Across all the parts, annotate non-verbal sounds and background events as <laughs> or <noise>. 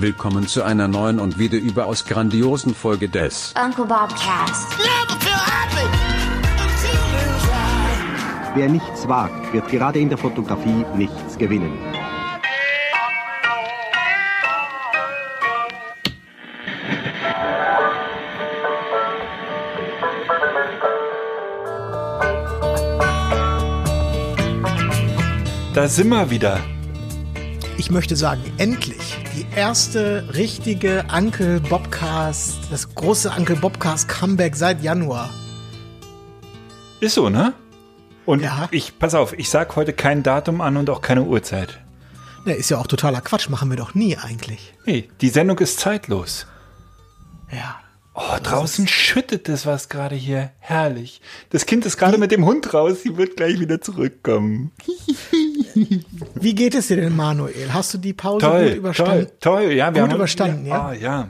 Willkommen zu einer neuen und wieder überaus grandiosen Folge des Uncle Bob Cast. Wer nichts wagt, wird gerade in der Fotografie nichts gewinnen. Da sind wir wieder. Ich möchte sagen, endlich die erste richtige Uncle Bobcast, das große Uncle Bobcast Comeback seit Januar. Ist so, ne? Und Ja. ich, pass auf, ich sag heute kein Datum an und auch keine Uhrzeit. Ne, ist ja auch totaler Quatsch, machen wir doch nie eigentlich. Nee, die Sendung ist zeitlos. Ja. Oh, draußen schüttet es was gerade hier. Herrlich. Das Kind ist gerade mit dem Hund raus. Sie wird gleich wieder zurückkommen. <laughs> Wie geht es dir denn, Manuel? Hast du die Pause gut Toll, überstanden? toll, toll. Ja, wir Gut haben überstanden, ja. ja? Ah, ja.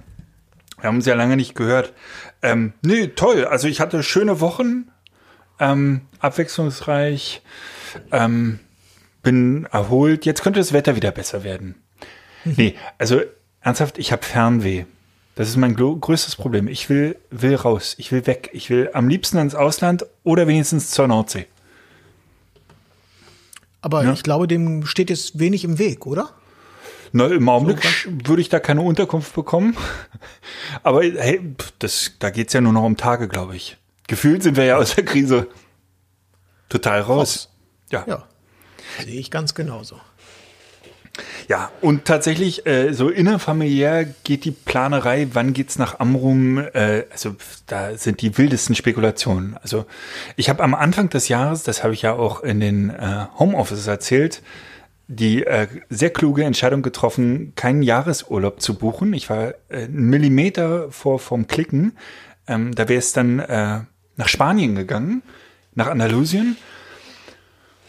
Wir haben uns ja lange nicht gehört. Ähm, nee, toll. Also ich hatte schöne Wochen, ähm, abwechslungsreich, ähm, bin erholt. Jetzt könnte das Wetter wieder besser werden. Mhm. Nee, also ernsthaft, ich habe Fernweh. Das ist mein größtes Problem. Ich will, will raus. Ich will weg. Ich will am liebsten ins Ausland oder wenigstens zur Nordsee. Aber Ja. ich glaube, dem steht jetzt wenig im Weg, oder? Na, im Augenblick würde ich da keine Unterkunft bekommen. <laughs> Aber hey, das, da geht's ja nur noch um Tage, glaube ich. Gefühlt sind wir ja aus der Krise total raus. Ja. ja. Ja. Sehe ich ganz genauso. Und tatsächlich, äh, so innerfamiliär geht die Planerei, wann geht's nach Amrum, äh, also da sind die wildesten Spekulationen. Also ich habe am Anfang des Jahres, das habe ich ja auch in den äh, Homeoffices erzählt, die äh, sehr kluge Entscheidung getroffen, keinen Jahresurlaub zu buchen. Ich war äh, einen Millimeter vor vom Klicken. Ähm, da wäre es dann äh, nach Spanien gegangen, nach Andalusien.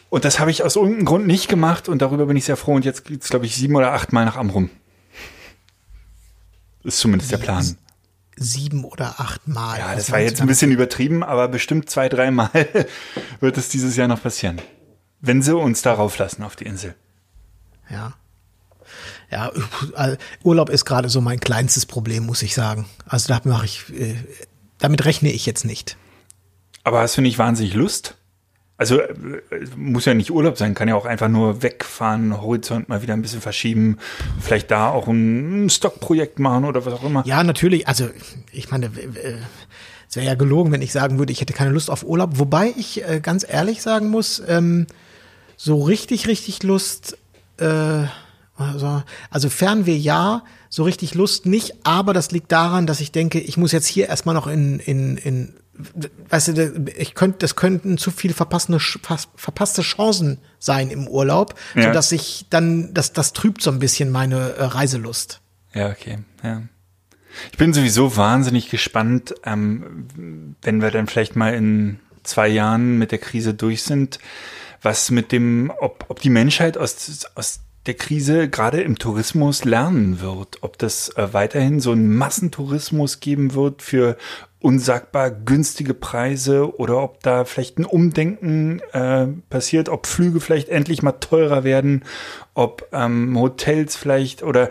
Und das habe ich aus irgendeinem Grund nicht gemacht und darüber bin ich sehr froh. Und jetzt geht's, glaube ich, sieben oder acht Mal nach Amrum. Ist zumindest der Plan. Sieben oder acht Mal. Ja, das war jetzt ein bisschen übertrieben, aber bestimmt zwei, drei Mal <laughs> wird es dieses Jahr noch passieren. Wenn sie uns darauf lassen auf die Insel. Ja. Ja, äh, Urlaub ist gerade so mein kleinstes Problem, muss ich sagen. Also da mache ich, äh, damit rechne ich jetzt nicht. Aber hast du nicht wahnsinnig Lust? Also äh, muss ja nicht Urlaub sein, kann ja auch einfach nur wegfahren, Horizont mal wieder ein bisschen verschieben, vielleicht da auch ein, Stockprojekt machen oder was auch immer. Ja, natürlich. Also ich meine, es wäre ja gelogen, wenn ich sagen würde, ich hätte keine Lust auf Urlaub. Wobei ich äh, ganz ehrlich sagen muss, ähm, so richtig, richtig Lust, äh, also, also Fernweh ja, so richtig Lust nicht, aber das liegt daran, dass ich denke, ich muss jetzt hier erstmal noch in, in, in weißt du, ich könnte, das könnten zu viel verpasste, verpasste Chancen sein im Urlaub, Ja. sodass ich dann, das, das trübt so ein bisschen meine äh, Reiselust. Ja, okay. Ja. Ich bin sowieso wahnsinnig gespannt, ähm, wenn wir dann vielleicht mal in zwei Jahren mit der Krise durch sind, was mit dem, ob, ob die Menschheit aus, aus der Krise gerade im Tourismus lernen wird, ob das äh, weiterhin so einen Massentourismus geben wird für unsagbar günstige Preise oder ob da vielleicht ein Umdenken äh, passiert, ob Flüge vielleicht endlich mal teurer werden, ob ähm, Hotels vielleicht oder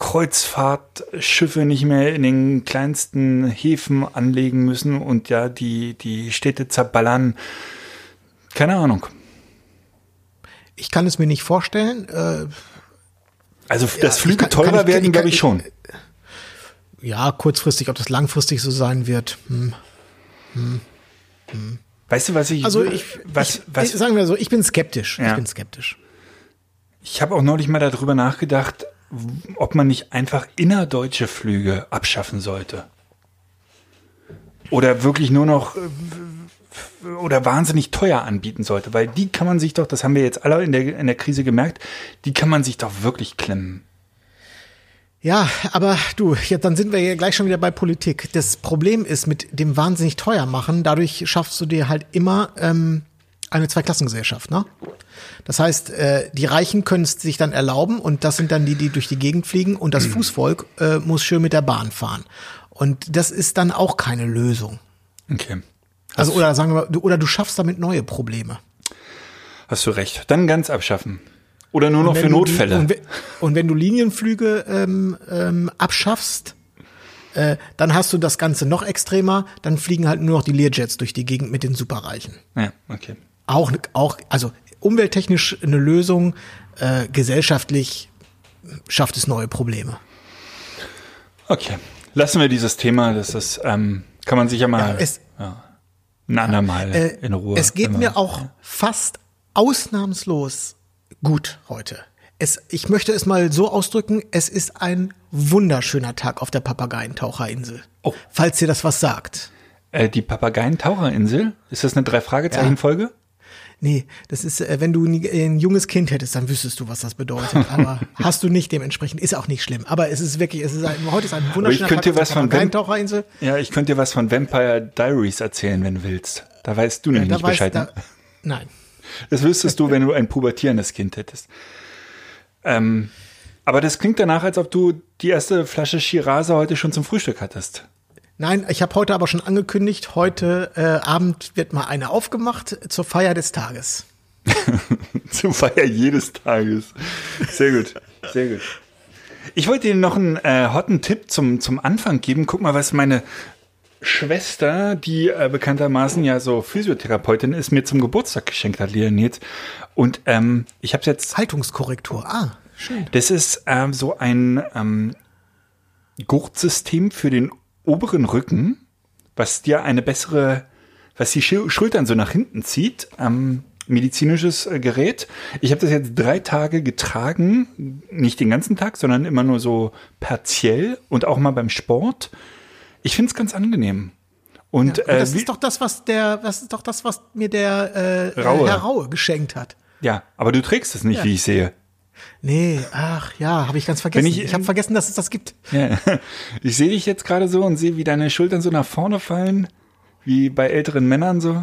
Kreuzfahrtschiffe nicht mehr in den kleinsten Häfen anlegen müssen und ja die, die Städte zerballern. Keine Ahnung. Ich kann es mir nicht vorstellen. Äh, Also, dass ich Flüge kann- teurer kann ich- werden, kann- glaube ich ich- schon. Ja, kurzfristig, ob das langfristig so sein wird. Hm. Weißt du, was ich, Also ich, was, ich, was, sagen wir so, ich bin skeptisch. Ja. Ich bin skeptisch. Ich habe auch neulich mal darüber nachgedacht, ob man nicht einfach innerdeutsche Flüge abschaffen sollte. Oder wirklich nur noch oder wahnsinnig teuer anbieten sollte, weil die kann man sich doch, das haben wir jetzt alle in der, in der Krise gemerkt, die kann man sich doch wirklich klemmen. Ja, aber du, ja, dann sind wir ja gleich schon wieder bei Politik. Das Problem ist mit dem wahnsinnig teuer machen, dadurch schaffst du dir halt immer ähm, eine Zweiklassengesellschaft, ne? Das heißt, äh, die Reichen können es sich dann erlauben und das sind dann die, die durch die Gegend fliegen und das Fußvolk äh, muss schön mit der Bahn fahren. Und das ist dann auch keine Lösung. Okay. Also oder sagen wir, oder du schaffst damit neue Probleme. Hast du recht. Dann ganz abschaffen. Oder nur noch Wenn für du Notfälle. Und, we- und wenn du Linienflüge ähm, ähm, abschaffst, äh, dann hast du das Ganze noch extremer. Dann fliegen halt nur noch die Learjets durch die Gegend mit den Superreichen. Ja, okay. Auch, auch also umwelttechnisch eine Lösung, äh, gesellschaftlich schafft es neue Probleme. Okay. Lassen wir dieses Thema, das ist, ähm, kann man sich ja mal Ja, es- ja, ein andermal Äh, in Ruhe. Es geht immer- mir auch fast ausnahmslos gut heute. Es, ich möchte es mal so ausdrücken, es ist ein wunderschöner Tag auf der Papageientaucherinsel. Oh. Falls dir das was sagt. Äh, die Papageientaucherinsel, ist das eine Drei-Fragezeichen-Folge? Nee, das ist, äh, wenn du ein, ein junges Kind hättest, dann wüsstest du, was das bedeutet. <laughs> Aber hast du nicht dementsprechend, ist auch nicht schlimm. Aber es ist wirklich, es ist ein, heute ist ein wunderschöner könnte Tag dir auf was der von Papageientaucherinsel. Ja, ich könnte dir was von Vampire Diaries erzählen, wenn du willst. Da weißt du nämlich Da nicht weiß- Bescheid. da, ne? nein. Das wüsstest du, wenn du ein pubertierendes Kind hättest. Ähm, aber das klingt danach, als ob du die erste Flasche Shirase heute schon zum Frühstück hattest. Nein, ich habe heute aber schon angekündigt, heute äh, Abend wird mal eine aufgemacht zur Feier des Tages. <laughs> Zum Feier jedes Tages. Sehr gut, sehr gut. Ich wollte dir noch einen äh, hotten Tipp zum, zum Anfang geben. Guck mal, was meine Schwester, die äh, bekanntermaßen ja so Physiotherapeutin ist, mir zum Geburtstag geschenkt hat, Lea Nils. Und ähm, ich habe jetzt Haltungskorrektur. Ah, schön. Das ist ähm, so ein ähm, Gurtsystem für den oberen Rücken, was dir eine bessere, was die Schul- Schultern so nach hinten zieht. Ähm, medizinisches äh, Gerät. Ich habe das jetzt drei Tage getragen, nicht den ganzen Tag, sondern immer nur so partiell und auch mal beim Sport. Ich finde es ganz angenehm. Und, Und äh, das wie- ist doch das, was der, das ist doch das, was mir der äh, Raue. Herr Raue geschenkt hat. ja, aber du trägst es nicht, Ja. wie ich sehe. Nee, ach ja, habe ich ganz vergessen. Wenn ich ich- habe vergessen, dass es das gibt. Ja. <laughs> Ich sehe dich jetzt gerade so und sehe, wie deine Schultern so nach vorne fallen, wie bei älteren Männern so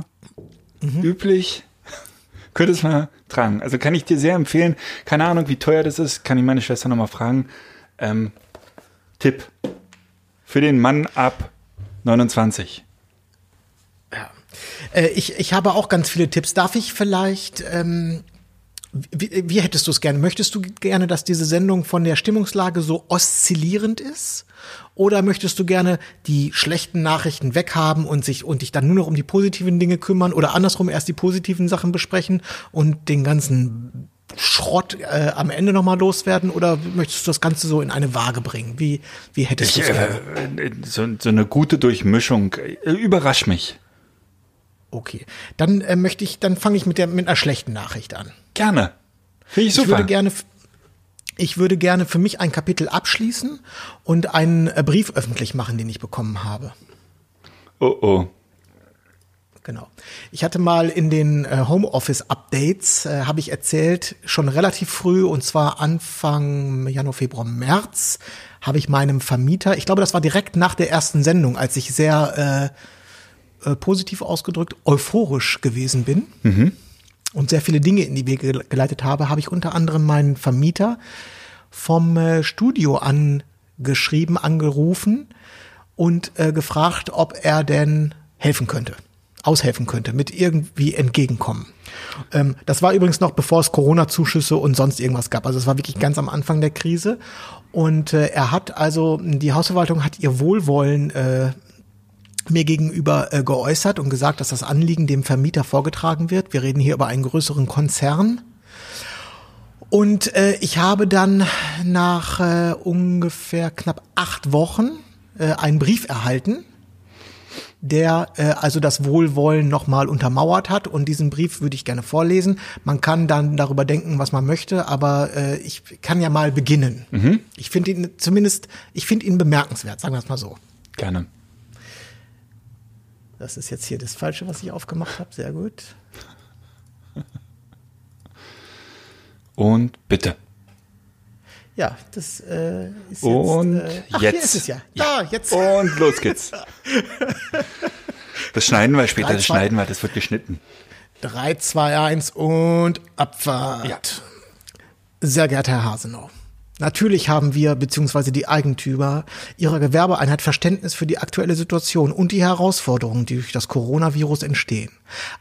üblich. <laughs> Könntest mal tragen. Also kann ich dir sehr empfehlen. Keine Ahnung, wie teuer das ist, kann ich meine Schwester nochmal fragen. Ähm, Tipp. Für den Mann ab 29. Äh, ich, ich habe auch ganz viele Tipps. Darf ich vielleicht, ähm, wie, wie hättest du es gerne? Möchtest du gerne, dass diese Sendung von der Stimmungslage so oszillierend ist? Oder möchtest du gerne die schlechten Nachrichten weghaben und sich und dich dann nur noch um die positiven Dinge kümmern oder andersrum erst die positiven Sachen besprechen und den ganzen Schrott äh, am Ende nochmal loswerden? Oder möchtest du das Ganze so in eine Waage bringen? Wie, wie hättest du Ich, es äh, so, so eine gute Durchmischung. Äh, Überrasch mich. Okay, dann äh, möchte ich, dann fange ich mit der mit einer schlechten Nachricht an. Gerne. Finde ich Ich super. würde gerne, ich würde gerne für mich ein Kapitel abschließen und einen äh, Brief öffentlich machen, den ich bekommen habe. oh oh. Genau. Ich hatte mal in den äh, Homeoffice-Updates, äh, habe ich erzählt, schon relativ früh, und zwar Anfang Januar, Februar, März, habe ich meinem Vermieter, ich glaube, das war direkt nach der ersten Sendung, als ich sehr äh, äh, positiv ausgedrückt euphorisch gewesen bin und sehr viele Dinge in die Wege gele- geleitet habe, habe ich unter anderem meinen Vermieter vom äh, Studio angeschrieben, angerufen und äh, gefragt, ob er denn helfen könnte, aushelfen könnte, mit irgendwie entgegenkommen. Ähm, das war übrigens noch bevor es Corona-Zuschüsse und sonst irgendwas gab. Also es war wirklich ganz am Anfang der Krise. Und äh, er hat also, die Hausverwaltung hat ihr Wohlwollen äh, mir gegenüber äh, geäußert und gesagt, dass das Anliegen dem Vermieter vorgetragen wird. Wir reden hier über einen größeren Konzern. Und äh, ich habe dann nach äh, ungefähr knapp acht Wochen äh, einen Brief erhalten, der äh, also das Wohlwollen nochmal untermauert hat. Und diesen Brief würde ich gerne vorlesen. Man kann dann darüber denken, was man möchte, aber äh, ich kann ja mal beginnen. Ich finde ihn zumindest, ich finde ihn bemerkenswert, sagen wir es mal so. Gerne. Das ist jetzt hier das Falsche, was ich aufgemacht habe. Sehr gut. Und bitte. Ja, das äh, ist jetzt. Und äh, ach, jetzt. Ist es ja. Da, jetzt. Und los geht's. Das schneiden wir später, Drei, das zwei- schneiden wir, das wird geschnitten. 3, 2, 1 und Abfahrt. Ja. Sehr geehrter Herr Hasenau, Natürlich haben wir bzw. die Eigentümer ihrer Gewerbeeinheit Verständnis für die aktuelle Situation und die Herausforderungen, die durch das Coronavirus entstehen.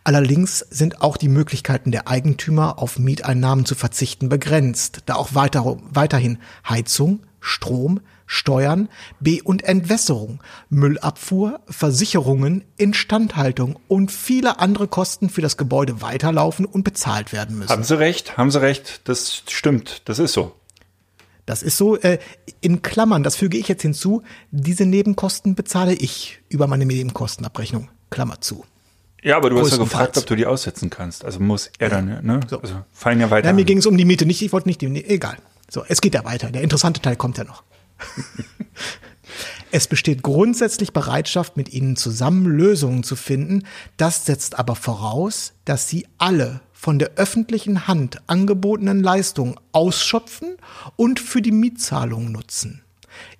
Allerdings sind auch die Möglichkeiten der Eigentümer auf Mieteinnahmen zu verzichten begrenzt, da auch weiter, weiterhin Heizung, Strom, Steuern, Be- und Entwässerung, Müllabfuhr, Versicherungen, Instandhaltung und viele andere Kosten für das Gebäude weiterlaufen und bezahlt werden müssen. Haben Sie recht, haben Sie recht, das stimmt, das ist so. Das ist so, äh, in Klammern, das füge ich jetzt hinzu, diese Nebenkosten bezahle ich über meine Nebenkostenabrechnung, Klammer zu. Ja, aber du hast ja gefragt, ob du die aussetzen kannst. Also muss er dann, ne? So. Also fallen ja weiter. Ja, mir ging es um die Miete, nicht, ich wollte nicht die, nee, egal. So, es geht ja weiter. Der interessante Teil kommt ja noch. <laughs> Es besteht grundsätzlich Bereitschaft, mit ihnen zusammen Lösungen zu finden. Das setzt aber voraus, dass sie alle von der öffentlichen Hand angebotenen Leistungen ausschöpfen und für die Mietzahlung nutzen.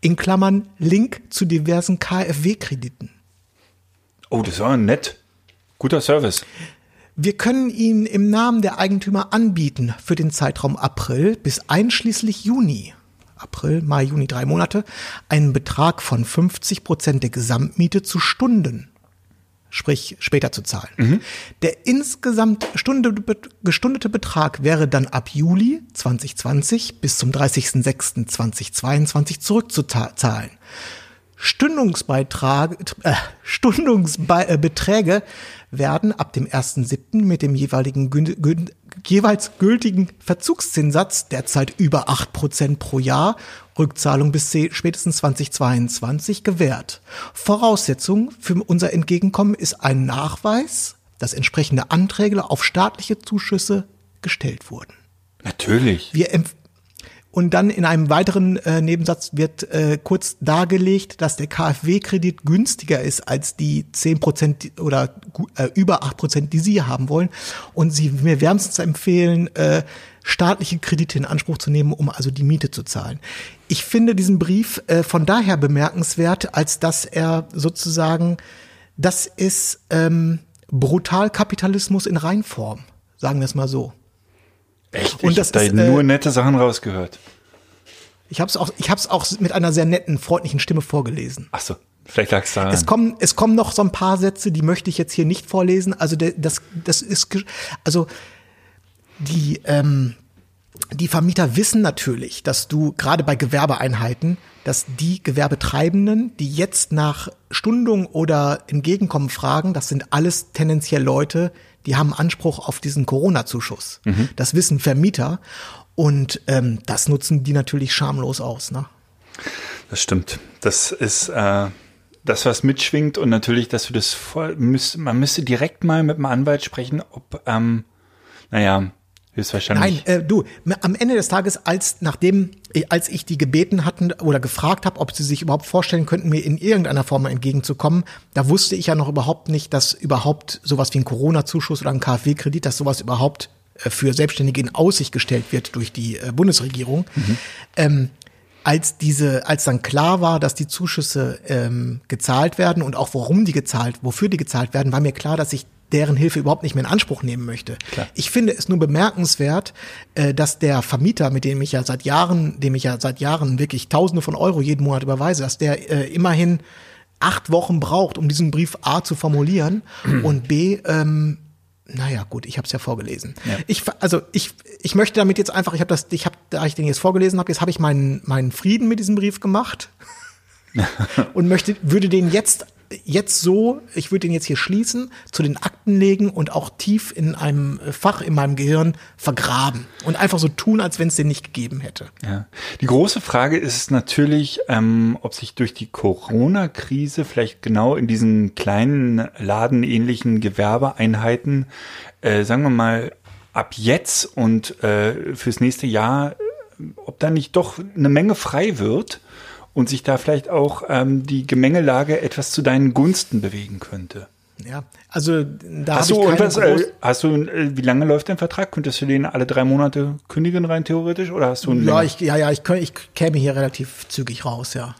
In Klammern Link zu diversen KfW-Krediten. Oh, das war nett. Guter Service. Wir können Ihnen im Namen der Eigentümer anbieten, für den Zeitraum April bis einschließlich Juni, April, Mai, Juni, drei Monate, einen Betrag von 50 Prozent der Gesamtmiete zu Stunden, sprich später zu zahlen. Der insgesamt Stunde, gestundete Betrag wäre dann ab Juli 2020 bis zum 30.06.2022 zurückzuzahlen. Stundungsbeitrag, äh, Stundungsbeträge werden ab dem 1.7. mit dem jeweiligen jeweils gültigen Verzugszinssatz, derzeit über 8% pro Jahr, Rückzahlung bis spätestens 2022 gewährt. Voraussetzung für unser Entgegenkommen ist ein Nachweis, dass entsprechende Anträge auf staatliche Zuschüsse gestellt wurden. Natürlich. Wir und dann in einem weiteren äh, Nebensatz wird äh, kurz dargelegt, dass der KfW-Kredit günstiger ist als die 10 Prozent oder äh, über 8 Prozent, die Sie haben wollen. Und Sie mir wärmstens empfehlen, äh, staatliche Kredite in Anspruch zu nehmen, um also die Miete zu zahlen. Ich finde diesen Brief äh, von daher bemerkenswert, als dass er sozusagen, das ist ähm, Brutalkapitalismus in Reinform, sagen wir es mal so. Echt? Und ich das hab da ist, nur äh, nette Sachen rausgehört. Ich habe es auch, ich hab's auch mit einer sehr netten, freundlichen Stimme vorgelesen. Ach so, vielleicht lag es daran. Es kommen, es kommen noch so ein paar Sätze, die möchte ich jetzt hier nicht vorlesen. Also das, das ist, also die, ähm, die Vermieter wissen natürlich, dass du gerade bei Gewerbeeinheiten, dass die Gewerbetreibenden, die jetzt nach Stundung oder Entgegenkommen fragen, das sind alles tendenziell Leute, die haben Anspruch auf diesen Corona-Zuschuss. Das wissen Vermieter und ähm, das nutzen die natürlich schamlos aus. Ne? Das stimmt. Das ist äh, das, was mitschwingt und natürlich, dass du das voll, müsst, man müsste direkt mal mit dem Anwalt sprechen, ob, ähm, naja, höchstwahrscheinlich. Nein, äh, du, am Ende des Tages, als nachdem, äh, als ich die gebeten hatten oder gefragt habe, ob sie sich überhaupt vorstellen könnten, mir in irgendeiner Form entgegenzukommen, da wusste ich ja noch überhaupt nicht, dass überhaupt sowas wie ein Corona-Zuschuss oder ein KfW-Kredit, dass sowas überhaupt äh, für Selbstständige in Aussicht gestellt wird durch die äh, Bundesregierung. Ähm, als diese, als dann klar war, dass die Zuschüsse ähm, gezahlt werden und auch warum die gezahlt, wofür die gezahlt werden, war mir klar, dass ich deren Hilfe überhaupt nicht mehr in Anspruch nehmen möchte. Klar. Ich finde es nur bemerkenswert, äh, dass der Vermieter, mit dem ich ja seit Jahren, dem ich ja seit Jahren wirklich Tausende von Euro jeden Monat überweise, dass der äh, immerhin acht Wochen braucht, um diesen Brief A zu formulieren <clears throat> und B, ähm, naja, gut, ich habe es ja vorgelesen. Ich, ver- also ich, ich möchte damit jetzt einfach, ich habe das, ich habe, da ich den jetzt vorgelesen habe, jetzt habe ich meinen, meinen Frieden mit diesem Brief gemacht <laughs> und möchte, würde den jetzt, jetzt so, ich würde den jetzt hier schließen, zu den Akten legen und auch tief in einem Fach in meinem Gehirn vergraben und einfach so tun, als wenn es den nicht gegeben hätte. Ja. Die große Frage ist natürlich, ähm, ob sich durch die Corona-Krise vielleicht genau in diesen kleinen ladenähnlichen Gewerbeeinheiten, äh, sagen wir mal, ab jetzt und äh, fürs nächste Jahr, äh, ob da nicht doch eine Menge frei wird und sich da vielleicht auch ähm, die Gemengelage etwas zu deinen Gunsten bewegen könnte. Ja, also da Hast du, und was, äh, hast du, äh, wie lange läuft dein Vertrag? Könntest du den alle drei Monate kündigen rein theoretisch oder hast du einen Ja, ich, ja, ja, ich, ich käme hier relativ zügig raus, ja.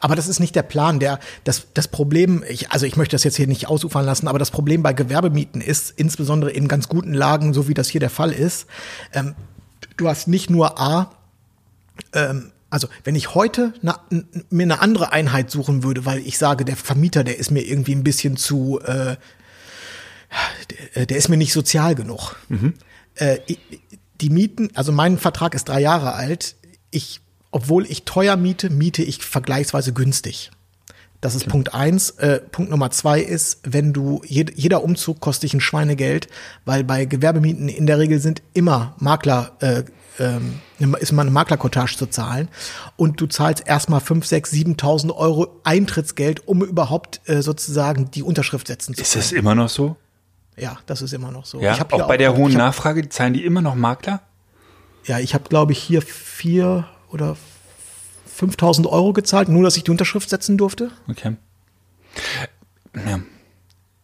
Aber das ist nicht der Plan. Der, das, das Problem, ich, also ich möchte das jetzt hier nicht ausufern lassen, aber das Problem bei Gewerbemieten ist, insbesondere in ganz guten Lagen, so wie das hier der Fall ist, ähm, du hast nicht nur A, ähm, also wenn ich heute na, mir eine andere Einheit suchen würde, weil ich sage, der Vermieter, der ist mir irgendwie ein bisschen zu, äh, der, der ist mir nicht sozial genug. Äh, ich- die Mieten, also mein Vertrag ist drei Jahre alt. Ich, obwohl ich teuer miete, miete ich vergleichsweise günstig. Das ist Punkt eins. Äh, Punkt Nummer zwei ist, wenn du, jed, jeder Umzug kostet dich ein Schweinegeld, weil bei Gewerbemieten in der Regel sind immer Makler, äh, ähm, ist immer eine Maklerkotage zu zahlen und du zahlst erstmal fünf, sechs, 7.000 Euro Eintrittsgeld, um überhaupt äh, sozusagen die Unterschrift setzen zu Ist können. das immer noch so? Ja, das ist immer noch so. Ja, auch bei der hohen hab, Nachfrage zahlen die immer noch Makler? Ja, ich habe, glaube ich, hier vier oder 5.000 Euro gezahlt, nur dass ich die Unterschrift setzen durfte. Okay. Ja.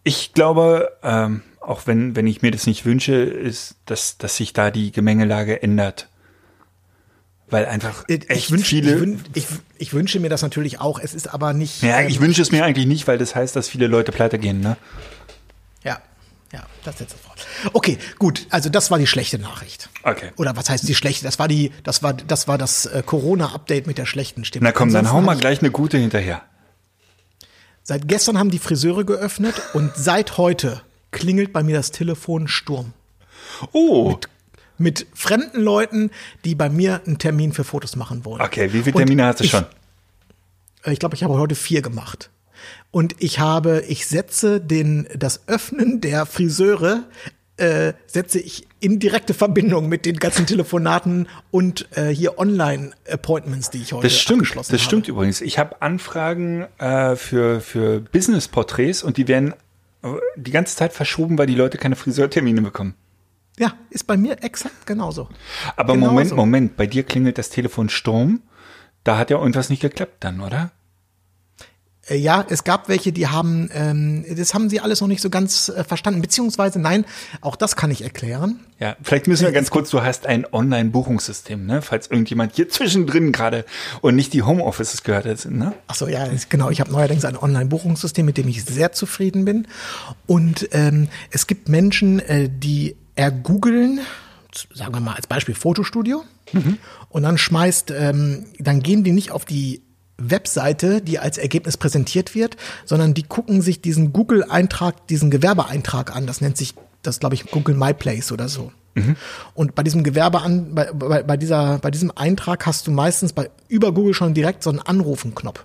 Ich glaube, ähm, auch wenn, wenn ich mir das nicht wünsche, ist, dass, dass sich da die Gemengelage ändert. Weil einfach echt Äh, ich, wünsch, viele. ich, wün, ich, ich wünsche mir das natürlich auch. Es ist aber nicht. ja, ähm, ich wünsche es mir eigentlich nicht, weil das heißt, dass viele Leute pleite gehen, ne? Ja, ja, das setzt es fort. Okay, gut. Also das war die schlechte Nachricht. Okay. Oder was heißt die schlechte? Das war die, das war, das war das äh, Corona-Update mit der schlechten Stimme. Na komm, dann Ansonsten hau mal gleich eine gute hinterher. Seit gestern haben die Friseure geöffnet und seit heute klingelt bei mir das Telefon Sturm. Oh, Mit fremden Leuten, die bei mir einen Termin für Fotos machen wollen. okay. Wie viele Und Termine hast du ich- schon? Äh, Ich glaube, ich habe heute vier gemacht. Und ich habe, ich setze den, das Öffnen der Friseure, äh, setze ich in direkte Verbindung mit den ganzen Telefonaten und äh, hier Online-Appointments, die ich heute Das stimmt, abgeschlossen das habe. stimmt übrigens. Ich habe Anfragen äh, für, für Business-Porträts und die werden äh, die ganze Zeit verschoben, weil die Leute keine Friseurtermine bekommen. Ja, ist bei mir exakt genauso. Aber Genauso. Moment, Moment, bei dir klingelt das Telefon Sturm. Da hat ja irgendwas nicht geklappt dann, oder? Äh, Ja, es gab welche, die haben, ähm, das haben sie alles noch nicht so ganz äh, verstanden. Beziehungsweise, nein, auch das kann ich erklären. Ja, vielleicht müssen wir ganz kurz, du hast ein Online-Buchungssystem, ne? Falls irgendjemand hier zwischendrin gerade und nicht die Homeoffices gehört hat, ne? Ach so, ja, genau. Ich habe neuerdings ein Online-Buchungssystem, mit dem ich sehr zufrieden bin. Und ähm, es gibt Menschen, äh, die ergoogeln, sagen wir mal als Beispiel Fotostudio, und dann schmeißt, ähm, dann gehen die nicht auf die Webseite, die als Ergebnis präsentiert wird, sondern die gucken sich diesen Google-Eintrag, diesen Gewerbeeintrag an. Das nennt sich, das glaube ich, Google My Place oder so. Und bei diesem Gewerbe an, bei, bei, bei dieser, bei diesem Eintrag hast du meistens bei über Google schon direkt so einen Anrufen-Knopf.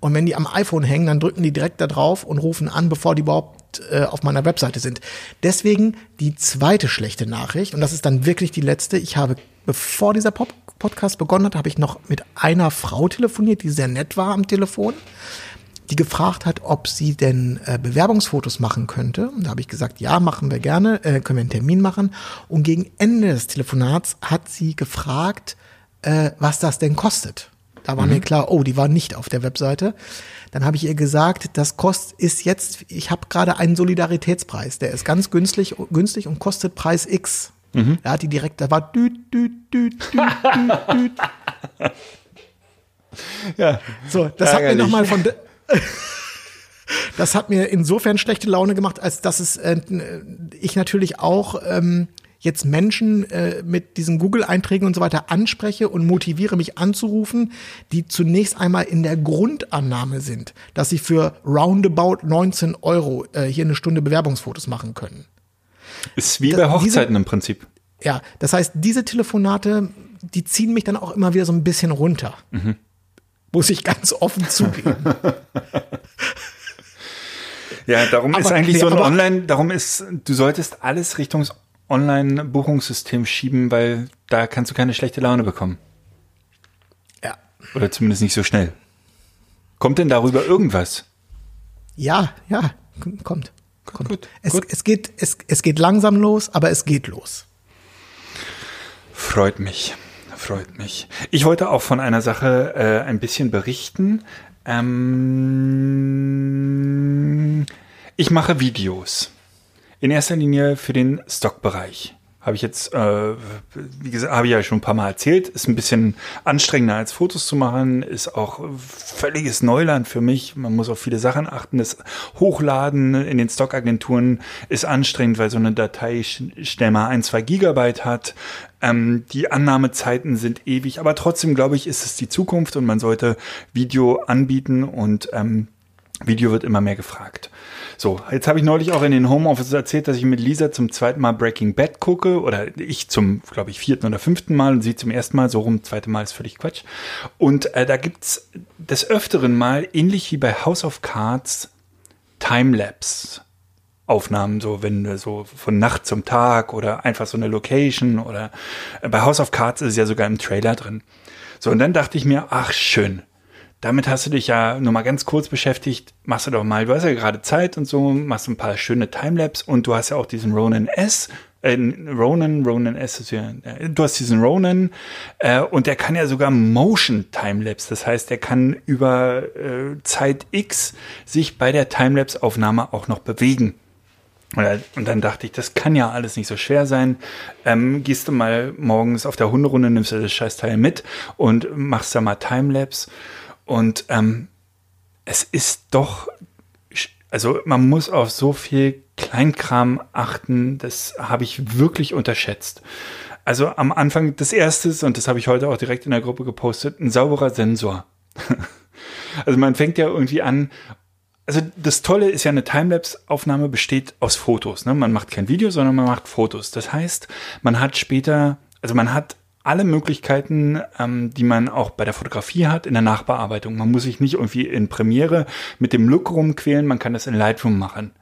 Und wenn die am iPhone hängen, dann drücken die direkt da drauf und rufen an, bevor die überhaupt äh, auf meiner Webseite sind. Deswegen die zweite schlechte Nachricht, und das ist dann wirklich die letzte. Ich habe, bevor dieser Pop Podcast begonnen hat, habe ich noch mit einer Frau telefoniert, die sehr nett war am Telefon, die gefragt hat, ob sie denn äh, Bewerbungsfotos machen könnte. Und da habe ich gesagt, ja, machen wir gerne, äh, können wir einen Termin machen. Und gegen Ende des Telefonats hat sie gefragt, äh, was das denn kostet. Da war mir klar, oh, die war nicht auf der Webseite. Dann habe ich ihr gesagt, das kostet ist jetzt, ich habe gerade einen Solidaritätspreis, der ist ganz günstig, günstig und kostet Preis X. Da hat die direkt, da war düt, düt, düt, düt, düt. <laughs> Ja. So, das hat mir Ärgerlich. nochmal von. <laughs> Das hat mir insofern schlechte Laune gemacht, als dass es äh, ich natürlich auch ähm, jetzt Menschen äh, mit diesen Google-Einträgen und so weiter anspreche und motiviere, mich anzurufen, die zunächst einmal in der Grundannahme sind, dass sie für roundabout 19 Euro äh, hier eine Stunde Bewerbungsfotos machen können. Ist wie bei diese- Hochzeiten im Prinzip. Ja, das heißt, diese Telefonate, die ziehen mich dann auch immer wieder so ein bisschen runter. Muss ich ganz offen zugeben. <laughs> Ja, darum ist Aber- eigentlich nee, so ein Online, darum ist, du solltest alles Richtung Online-Buchungssystem schieben, weil da kannst du keine schlechte Laune bekommen. ja. Oder zumindest nicht so schnell. Kommt denn darüber irgendwas? Ja, ja, kommt. Kommt. gut, es, gut. es, geht, es, es geht langsam los, aber es geht los. Freut mich. Freut mich. Ich wollte auch von einer Sache äh, ein bisschen berichten. Ähm, ich mache Videos. In erster Linie für den Stockbereich. Habe ich jetzt, äh, wie gesagt, habe ich ja schon ein paar Mal erzählt. Ist ein bisschen anstrengender als Fotos zu machen. Ist auch völliges Neuland für mich. Man muss auf viele Sachen achten. Das Hochladen in den Stockagenturen ist anstrengend, weil so eine Datei schnell mal ein, zwei Gigabyte hat. Ähm, die Annahmezeiten sind ewig. Aber trotzdem, glaube ich, ist es die Zukunft und man sollte Video anbieten und ähm, Video wird immer mehr gefragt. So, jetzt habe ich neulich auch in den Homeoffice erzählt, dass ich mit Lisa zum zweiten Mal Breaking Bad gucke oder ich zum, glaube ich, vierten oder fünften Mal und sie zum ersten Mal, so rum, zweite Mal ist völlig Quatsch. Und äh, da gibt's des Öfteren mal, ähnlich wie bei House of Cards, Timelapse. Aufnahmen, so wenn so von Nacht zum Tag oder einfach so eine Location oder äh, bei House of Cards ist es ja sogar im Trailer drin. So, und dann dachte ich mir, ach schön, damit hast du dich ja nur mal ganz kurz beschäftigt. Machst du doch mal, du hast ja gerade Zeit und so, machst ein paar schöne Timelapse und du hast ja auch diesen Ronan S. Äh, Ronan, Ronan S ist ja, äh, du hast diesen Ronan äh, und der kann ja sogar Motion Timelapse. Das heißt, der kann über äh, Zeit X sich bei der Timelapse-Aufnahme auch noch bewegen. Und dann dachte ich, das kann ja alles nicht so schwer sein. Ähm, gehst du mal morgens auf der Hunderunde, nimmst du das Scheißteil mit und machst da mal Timelapse. Und ähm, es ist doch, also man muss auf so viel Kleinkram achten, das habe ich wirklich unterschätzt. Also am Anfang des Erstes, und das habe ich heute auch direkt in der Gruppe gepostet, ein sauberer Sensor. <laughs> also man fängt ja irgendwie an, also das Tolle ist ja, eine Timelapse-Aufnahme besteht aus Fotos. Ne? Man macht kein Video, sondern man macht Fotos. Das heißt, man hat später, also man hat alle Möglichkeiten, ähm, die man auch bei der Fotografie hat, in der Nachbearbeitung. Man muss sich nicht irgendwie in Premiere mit dem Look rumquälen, man kann das in Lightroom machen.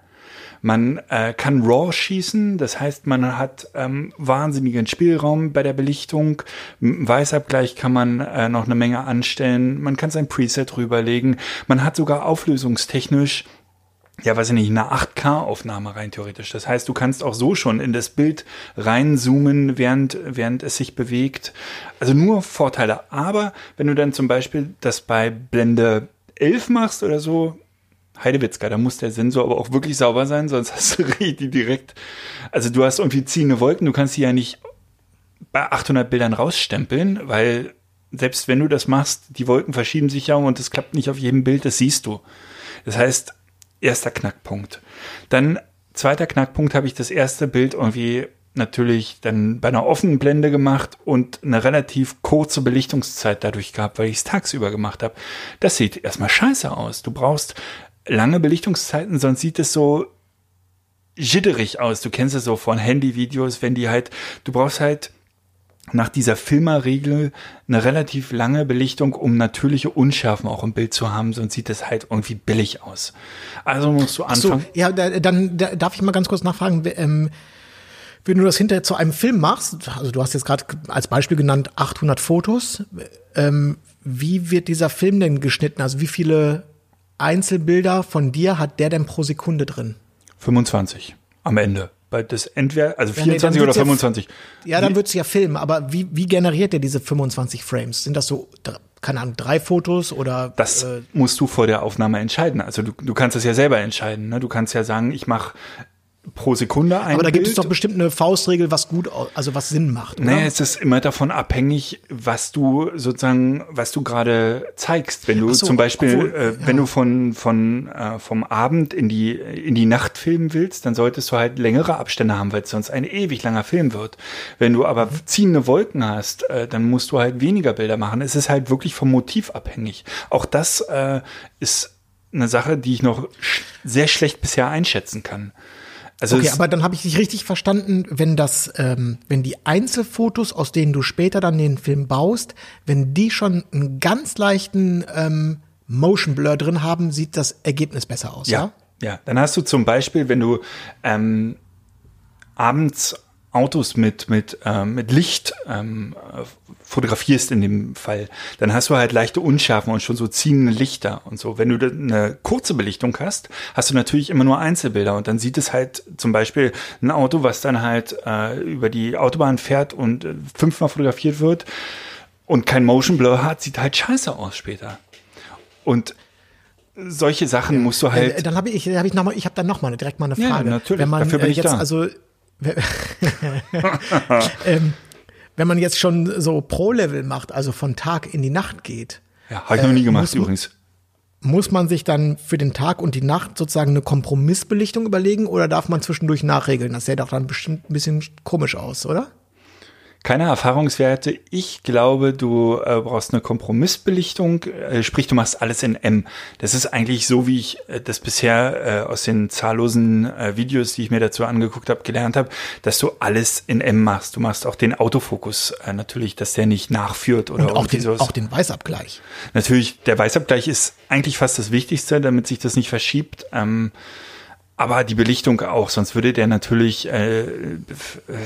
Man äh, kann RAW schießen, das heißt, man hat ähm, wahnsinnigen Spielraum bei der Belichtung. Im Weißabgleich kann man äh, noch eine Menge anstellen. Man kann sein Preset rüberlegen. Man hat sogar auflösungstechnisch ja, weiß ich nicht, eine 8K-Aufnahme rein theoretisch. Das heißt, du kannst auch so schon in das Bild reinzoomen, während, während es sich bewegt. Also nur Vorteile. Aber wenn du dann zum Beispiel das bei Blende 11 machst oder so, Heidewitzka, da muss der Sensor aber auch wirklich sauber sein, sonst <laughs> hast du richtig direkt, also du hast irgendwie ziehende Wolken, du kannst die ja nicht bei 800 Bildern rausstempeln, weil selbst wenn du das machst, die Wolken verschieben sich ja und es klappt nicht auf jedem Bild, das siehst du. Das heißt, erster Knackpunkt. Dann zweiter Knackpunkt habe ich das erste Bild irgendwie natürlich dann bei einer offenen Blende gemacht und eine relativ kurze Belichtungszeit dadurch gehabt, weil ich es tagsüber gemacht habe. Das sieht erstmal scheiße aus. Du brauchst lange Belichtungszeiten, sonst sieht es so jitterig aus. Du kennst es so von Handyvideos, wenn die halt, du brauchst halt nach dieser Filmerregel eine relativ lange Belichtung, um natürliche Unschärfen auch im Bild zu haben, sonst sieht es halt irgendwie billig aus. Also musst du anfangen. So, ja, da, dann da, darf ich mal ganz kurz nachfragen. Ähm, wenn du das hinterher zu einem Film machst, also du hast jetzt gerade als Beispiel genannt 800 Fotos, ähm, wie wird dieser Film denn geschnitten? Also wie viele Einzelbilder von dir hat der denn pro Sekunde drin? 25 am Ende bei das entweder, also 24 ja, nee, oder 25. Ja, ja dann wird's ja filmen, aber wie, wie generiert der diese 25 Frames? Sind das so, keine Ahnung, drei Fotos oder? Das äh, musst du vor der Aufnahme entscheiden. Also du, du kannst das ja selber entscheiden. Ne? Du kannst ja sagen, ich mache pro Sekunde ein Aber da gibt es doch bestimmt eine Faustregel, was gut, also was Sinn macht. Oder? Nee, es ist immer davon abhängig, was du sozusagen, was du gerade zeigst. Wenn du so, zum Beispiel, obwohl, äh, ja. wenn du von von äh, vom Abend in die in die Nacht filmen willst, dann solltest du halt längere Abstände haben, weil es sonst ein ewig langer Film wird. Wenn du aber ziehende Wolken hast, äh, dann musst du halt weniger Bilder machen. Es ist halt wirklich vom Motiv abhängig. Auch das äh, ist eine Sache, die ich noch sch sehr schlecht bisher einschätzen kann. Also okay, aber dann habe ich dich richtig verstanden, wenn das, ähm, wenn die Einzelfotos, aus denen du später dann den Film baust, wenn die schon einen ganz leichten ähm, Motion Blur drin haben, sieht das Ergebnis besser aus, ja? Ja, ja. dann hast du zum Beispiel, wenn du ähm, abends Autos mit, mit, ähm, mit Licht ähm, fotografierst in dem Fall, dann hast du halt leichte Unschärfen und schon so ziehende Lichter und so. Wenn du eine kurze Belichtung hast, hast du natürlich immer nur Einzelbilder und dann sieht es halt zum Beispiel ein Auto, was dann halt äh, über die Autobahn fährt und äh, fünfmal fotografiert wird und kein Motion Blur hat, sieht halt scheiße aus später. Und solche Sachen musst du halt. Äh, dann habe ich, hab ich noch mal, ich habe dann noch mal direkt mal eine Frage. Ja, natürlich. Wenn man Dafür bin äh, ich jetzt da. also <laughs> ähm, wenn man jetzt schon so Pro-Level macht, also von Tag in die Nacht geht, Ja, habe ich noch nie Äh, gemacht muss übrigens. muss man sich dann für den Tag und die Nacht sozusagen eine Kompromissbelichtung überlegen oder darf man zwischendurch nachregeln? Das sähe doch dann bestimmt ein bisschen komisch aus, oder? Keine Erfahrungswerte. Ich glaube, du äh, brauchst eine Kompromissbelichtung, äh, sprich, du machst alles in M. Das ist eigentlich so, wie ich äh, das bisher äh, aus den zahllosen äh, Videos, die ich mir dazu angeguckt habe, gelernt habe, dass du alles in M machst. Du machst auch den Autofokus äh, natürlich, dass der nicht nachführt oder Und auch den, sowas. auch den Weißabgleich. Natürlich, der Weißabgleich ist eigentlich fast das Wichtigste, damit sich das nicht verschiebt. Ähm, aber die Belichtung auch, sonst würde der natürlich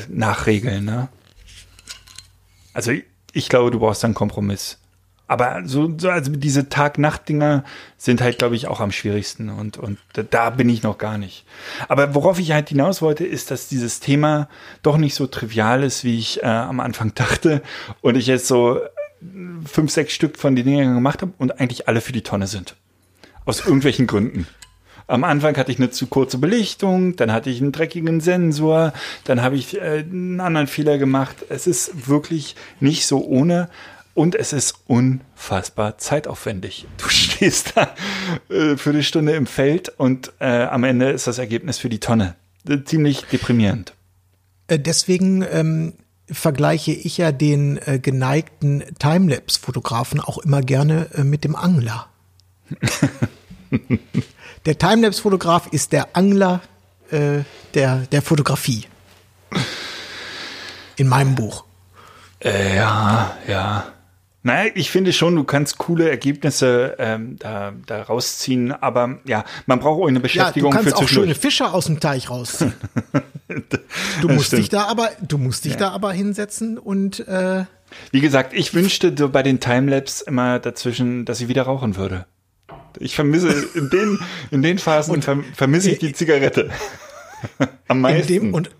nachregeln. Ne? Also ich, glaube, du brauchst einen Kompromiss. Aber so, so also diese Tag-Nacht-Dinger sind halt, glaube ich, auch am schwierigsten und, und da- bin ich noch gar nicht. Aber worauf ich halt hinaus wollte, ist, dass dieses Thema doch nicht so trivial ist, wie ich äh, am Anfang <laughs> dachte und ich jetzt so fünf, sechs Stück von den Dingen gemacht habe und eigentlich alle für die Tonne sind. Aus irgendwelchen Gründen. Am Anfang hatte ich eine zu kurze Belichtung, dann hatte ich einen dreckigen Sensor, dann habe ich äh, einen anderen Fehler gemacht. Es ist wirklich nicht so ohne und es ist unfassbar zeitaufwendig. Du <laughs> stehst da äh, für eine Stunde im Feld und äh, am Ende ist das Ergebnis für die Tonne. Äh, Ziemlich deprimierend. Äh, deswegen ähm, vergleiche ich ja den äh, geneigten Timelapse-Fotografen auch immer gerne äh, mit dem Angler. <laughs> der Timelapse-Fotograf ist der Angler äh, der, der Fotografie. In meinem Buch. Äh, ja, ja. Naja, ich finde schon, du kannst coole Ergebnisse ähm, da, da rausziehen, aber ja, man braucht auch eine Ja, du Beschäftigung kannst auch schöne. Fische aus dem Teich rausziehen. <laughs> Du musst dich stimmt. da aber, du musst dich da aber hinsetzen und äh, Wie gesagt, ich wünschte so bei den Timelapse immer dazwischen, dass ich wieder rauchen würde. Ich vermisse in den, in den Phasen ver, vermisse ich die Zigarette. <laughs> Am in meisten. dem und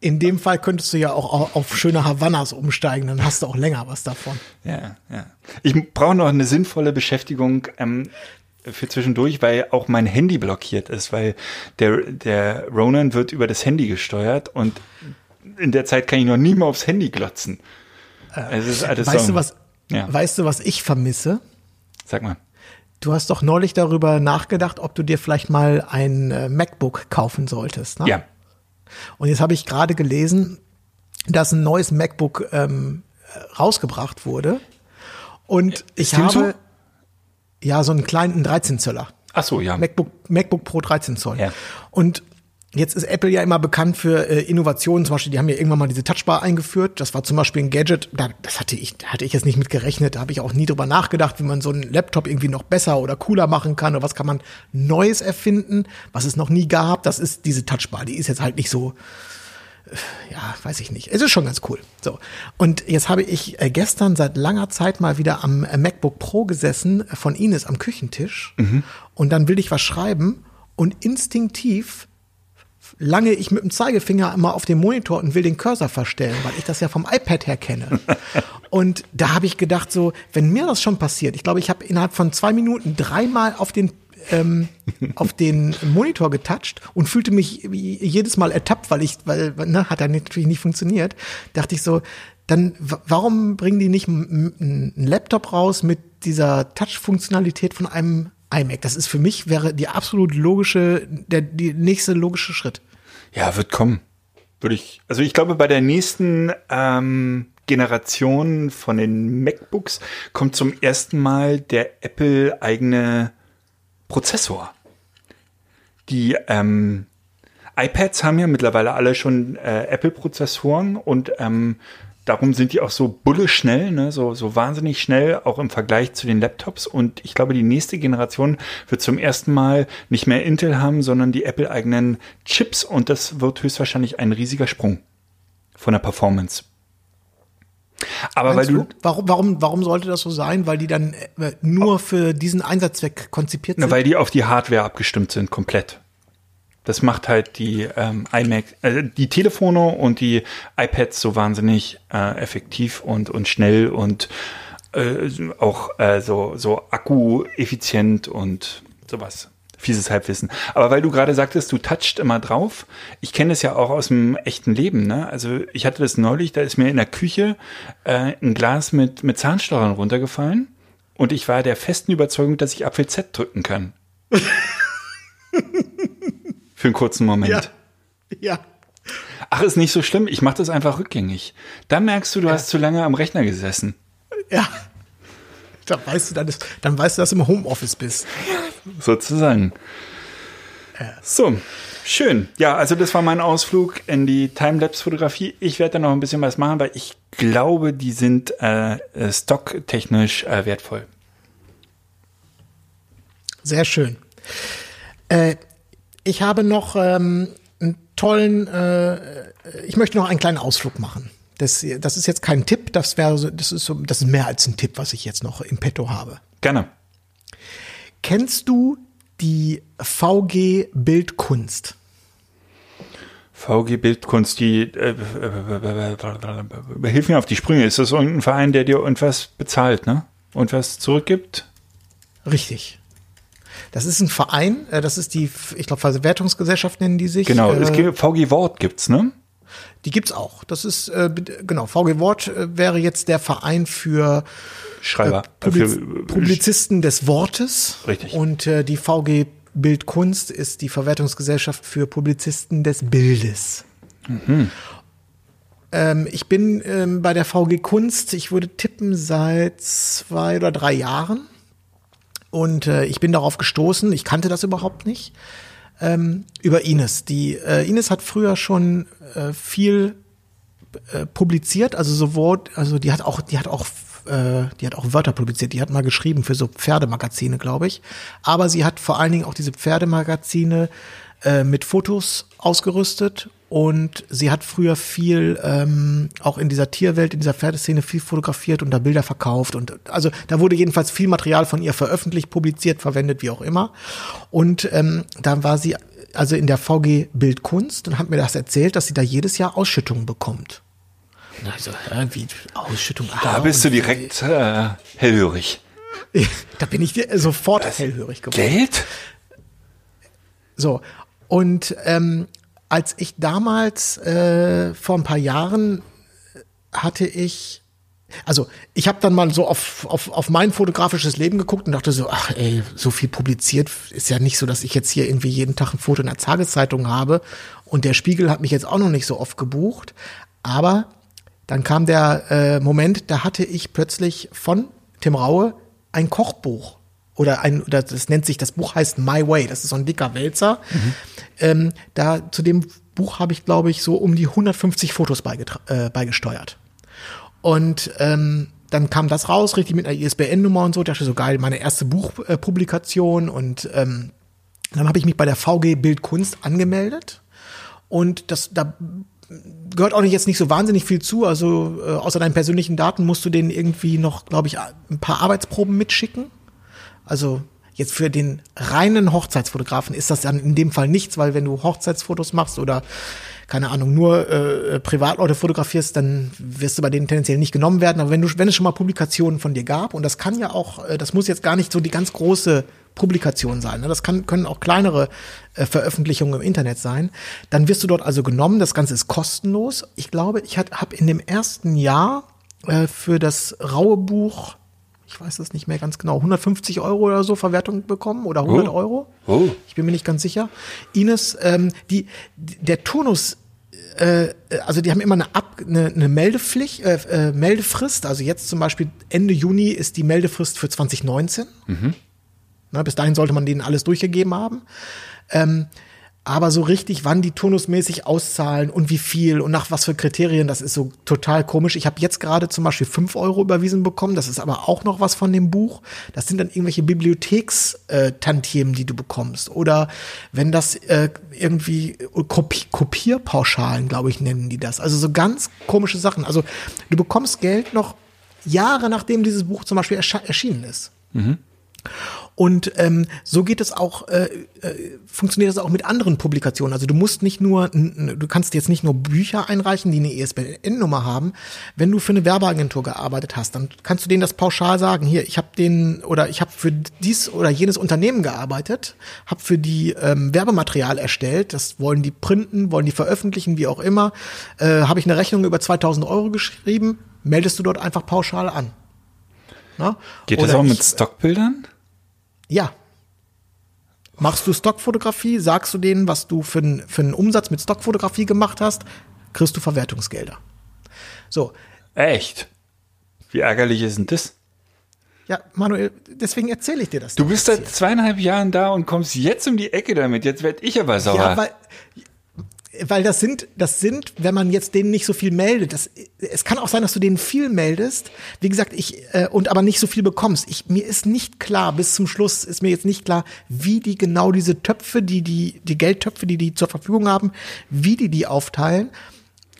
in dem Fall könntest du ja auch au- auf schöne Havannas umsteigen, dann hast du auch länger was davon. Ja, ja. Ich brauche noch eine sinnvolle Beschäftigung ähm, für zwischendurch, weil auch mein Handy blockiert ist, weil der, der Ronan wird über das Handy gesteuert und in der Zeit kann ich noch nie mal aufs Handy glotzen. Es ist alles Äh, Weißt so, du was? Ja. Weißt du, was ich vermisse? Sag mal. Du hast doch neulich darüber nachgedacht, ob du dir vielleicht mal ein äh, MacBook kaufen solltest. Ne? Ja. Und jetzt habe ich gerade gelesen, dass ein neues MacBook ähm, äh, rausgebracht wurde. Und ich dem habe so? ja so einen kleinen 13 Zöller. Ach so, ja. MacBook, MacBook Pro 13 Zoll. Ja. Und jetzt ist Apple ja immer bekannt für äh, Innovationen. Zum Beispiel, die haben ja irgendwann mal diese Touchbar eingeführt. Das war zum Beispiel ein Gadget, da, das hatte ich, da hatte ich jetzt nicht mit gerechnet. Da habe ich auch nie drüber nachgedacht, wie man so einen Laptop irgendwie noch besser oder cooler machen kann oder was kann man Neues erfinden, was es noch nie gab. Das ist diese Touchbar. Die ist jetzt halt nicht so, ja, weiß ich nicht. Es ist schon ganz cool. So. Und jetzt habe ich äh, gestern seit langer Zeit mal wieder am äh, MacBook Pro gesessen äh, von Ines am Küchentisch. Und dann will ich was schreiben und instinktiv lange ich mit dem Zeigefinger immer auf dem Monitor und will den Cursor verstellen, weil ich das ja vom iPad her kenne. <laughs> Und da habe ich gedacht, so, wenn mir das schon passiert, ich glaube, ich habe innerhalb von zwei Minuten dreimal auf den ähm, <laughs> auf den Monitor getoucht und fühlte mich jedes Mal ertappt, weil ich, weil, ne, hat dann natürlich nicht funktioniert. Dachte ich so, dann warum bringen die nicht einen Laptop raus mit dieser Touch-Funktionalität von einem iMac? Das ist für mich wäre die absolut logische, der die nächste logische Schritt. Ja, wird kommen. Würde ich. Also ich glaube, bei der nächsten ähm, Generation von den MacBooks kommt zum ersten Mal der Apple eigene Prozessor. Die ähm, iPads haben ja mittlerweile alle schon äh, Apple-Prozessoren und ähm, darum sind die auch so bulle schnell, ne? so, so wahnsinnig schnell, auch im Vergleich zu den Laptops. Und ich glaube, die nächste Generation wird zum ersten Mal nicht mehr Intel haben, sondern die Apple-eigenen Chips und das wird höchstwahrscheinlich ein riesiger Sprung von der Performance. Aber Meinst weil du, Warum, warum, warum sollte das so sein? Weil die dann äh, nur für diesen Einsatzzweck konzipiert Na, sind? weil die auf die Hardware abgestimmt sind, komplett. Das macht halt die ähm, iMac, äh, die Telefone und die iPads so wahnsinnig äh, effektiv und, und schnell und äh, auch äh, so, so akkueffizient und sowas. Fieses Halbwissen. Aber weil du gerade sagtest, du toucht immer drauf. Ich kenne es ja auch aus dem echten Leben. Ne? Also ich hatte das neulich, da ist mir in der Küche äh, ein Glas mit, mit Zahnstochern runtergefallen. Und ich war der festen Überzeugung, dass ich Apfel Z drücken kann. <laughs> Für einen kurzen Moment. Ja. Ja. Ach, ist nicht so schlimm. Ich mache das einfach rückgängig. Da merkst du, du hast zu lange am Rechner gesessen. Ja. Dann weißt du, dann, ist, dann weißt du, dass du im Homeoffice bist. Sozusagen. So, schön. Ja, also das war mein Ausflug in die Timelapse-Fotografie. Ich werde da noch ein bisschen was machen, weil ich glaube, die sind äh, stocktechnisch äh, wertvoll. Sehr schön. Äh, ich habe noch ähm, einen tollen, äh, ich möchte noch einen kleinen Ausflug machen. Das, das ist jetzt kein Tipp, das wäre das ist so, das ist mehr als ein Tipp, was ich jetzt noch im Petto habe. Gerne. Kennst du die VG Bildkunst? VG Bildkunst, die äh, äh, äh, hilf mir auf die Sprünge. Ist das irgendein Verein, der dir irgendwas bezahlt, ne? Und was zurückgibt? Richtig. Das ist ein Verein, äh, das ist die, ich glaube, Verwertungsgesellschaft nennen die sich. Genau, äh, es gibt, VG Wort gibt's, ne? Die gibt's auch. Das ist äh, genau. VG Wort äh, wäre jetzt der Verein für Schreiber. äh, Publiz Für- Publizisten des Wortes. Richtig. Und äh, die VG Bildkunst ist die Verwertungsgesellschaft für Publizisten des Bildes. Mhm. Ähm, ich bin ähm, bei der VG Kunst, ich würde tippen, seit zwei oder drei Jahren. Und äh, ich bin darauf gestoßen, ich kannte das überhaupt nicht, ähm, über Ines. Die äh, Ines hat früher schon äh, viel äh, publiziert, also so Wort, also die hat auch, die hat auch, äh, die hat auch Wörter publiziert. Die hat mal geschrieben für so Pferdemagazine, glaube ich. Aber sie hat vor allen Dingen auch diese Pferdemagazine äh, mit Fotos ausgerüstet und sie hat früher viel ähm, auch in dieser Tierwelt, in dieser Pferdeszene viel fotografiert und da Bilder verkauft und also da wurde jedenfalls viel Material von ihr veröffentlicht, publiziert, verwendet, wie auch immer. Und ähm, dann war sie also in der VG Bildkunst und hat mir das erzählt, dass sie da jedes Jahr Ausschüttungen bekommt. Und da hab ich so, hä, wie Ausschüttung? Da bist du direkt äh, hellhörig. <laughs> Da bin ich sofort hellhörig geworden. Geld? So, und ähm, als ich damals äh, vor ein paar Jahren hatte ich, also ich habe dann mal so auf, auf, auf mein fotografisches Leben geguckt und dachte so, ach ey, so viel publiziert ist ja nicht so, dass ich jetzt hier irgendwie jeden Tag ein Foto in der Tageszeitung habe. Und der Spiegel hat mich jetzt auch noch nicht so oft gebucht, aber dann kam der äh, Moment, da hatte ich plötzlich von Tim Raue ein Kochbuch oder ein, oder das nennt sich, das Buch heißt My Way, das ist so ein dicker Wälzer. Ähm, da zu dem Buch habe ich, glaube ich, so um die 150 Fotos äh, beigesteuert. Und ähm, dann kam das raus, richtig mit einer ISBN-Nummer und so. Ich dachte so geil, meine erste Buchpublikation. Äh, und ähm, dann habe ich mich bei der VG Bildkunst angemeldet. Und das, da gehört auch jetzt nicht so wahnsinnig viel zu. Also äh, außer deinen persönlichen Daten musst du denen irgendwie noch, glaube ich, ein paar Arbeitsproben mitschicken. Also jetzt für den reinen Hochzeitsfotografen ist das dann in dem Fall nichts, weil wenn du Hochzeitsfotos machst oder keine Ahnung, nur äh, Privatleute fotografierst, dann wirst du bei denen tendenziell nicht genommen werden. Aber wenn du, wenn es schon mal Publikationen von dir gab, und das kann ja auch, äh, das muss jetzt gar nicht so die ganz große Publikation sein, ne? das kann, können auch kleinere äh, Veröffentlichungen im Internet sein, dann wirst du dort also genommen. Das Ganze ist kostenlos. Ich glaube, ich habe in dem ersten Jahr äh, für das raue Buch ich weiß es nicht mehr ganz genau, 150 Euro oder so Verwertung bekommen oder 100 Oh. Euro. Oh. Ich bin mir nicht ganz sicher. Ines, ähm, die, der Turnus, äh, also die haben immer eine, Ab, eine, eine Meldepflicht, äh, äh, Meldefrist. Also jetzt zum Beispiel Ende Juni ist die Meldefrist für 2019. Na, bis dahin sollte man denen alles durchgegeben haben. Ähm, aber so richtig, wann die turnusmäßig auszahlen und wie viel und nach was für Kriterien, das ist so total komisch. Ich habe jetzt gerade zum Beispiel fünf Euro überwiesen bekommen. Das ist aber auch noch was von dem Buch. Das sind dann irgendwelche Bibliothekstantiemen, die du bekommst. Oder wenn das äh, irgendwie Kopi Kopierpauschalen, glaube ich, nennen die das. Also so ganz komische Sachen. Also du bekommst Geld noch Jahre nachdem dieses Buch zum Beispiel erschienen ist. Und ähm, so geht es auch, äh, äh, funktioniert es auch mit anderen Publikationen. Also du musst nicht nur, du kannst jetzt nicht nur Bücher einreichen, die eine ESPN-Nummer haben. Wenn du für eine Werbeagentur gearbeitet hast, dann kannst du denen das pauschal sagen. Hier, ich habe den oder ich habe für dies oder jenes Unternehmen gearbeitet, habe für die ähm, Werbematerial erstellt. Das wollen die printen, wollen die veröffentlichen, wie auch immer. Äh, habe ich eine Rechnung über 2000 Euro geschrieben, meldest du dort einfach pauschal an. Na? Geht das auch mit Stockbildern? Ja. Machst du Stockfotografie, sagst du denen, was du für, n, für einen Umsatz mit Stockfotografie gemacht hast, kriegst du Verwertungsgelder. So. Echt? Wie ärgerlich ist denn das? Ja, Manuel, deswegen erzähle ich dir das. Du bist seit zweieinhalb Jahren da und kommst jetzt um die Ecke damit. Jetzt werd ich aber sauer. Ja, weil, weil das sind, das sind, wenn man jetzt denen nicht so viel meldet, das, es kann auch sein, dass du denen viel meldest, wie gesagt, ich, äh, und aber nicht so viel bekommst. Ich, mir ist nicht klar, bis zum Schluss ist mir jetzt nicht klar, wie die genau diese Töpfe, die, die, die Geldtöpfe, die die zur Verfügung haben, wie die die aufteilen.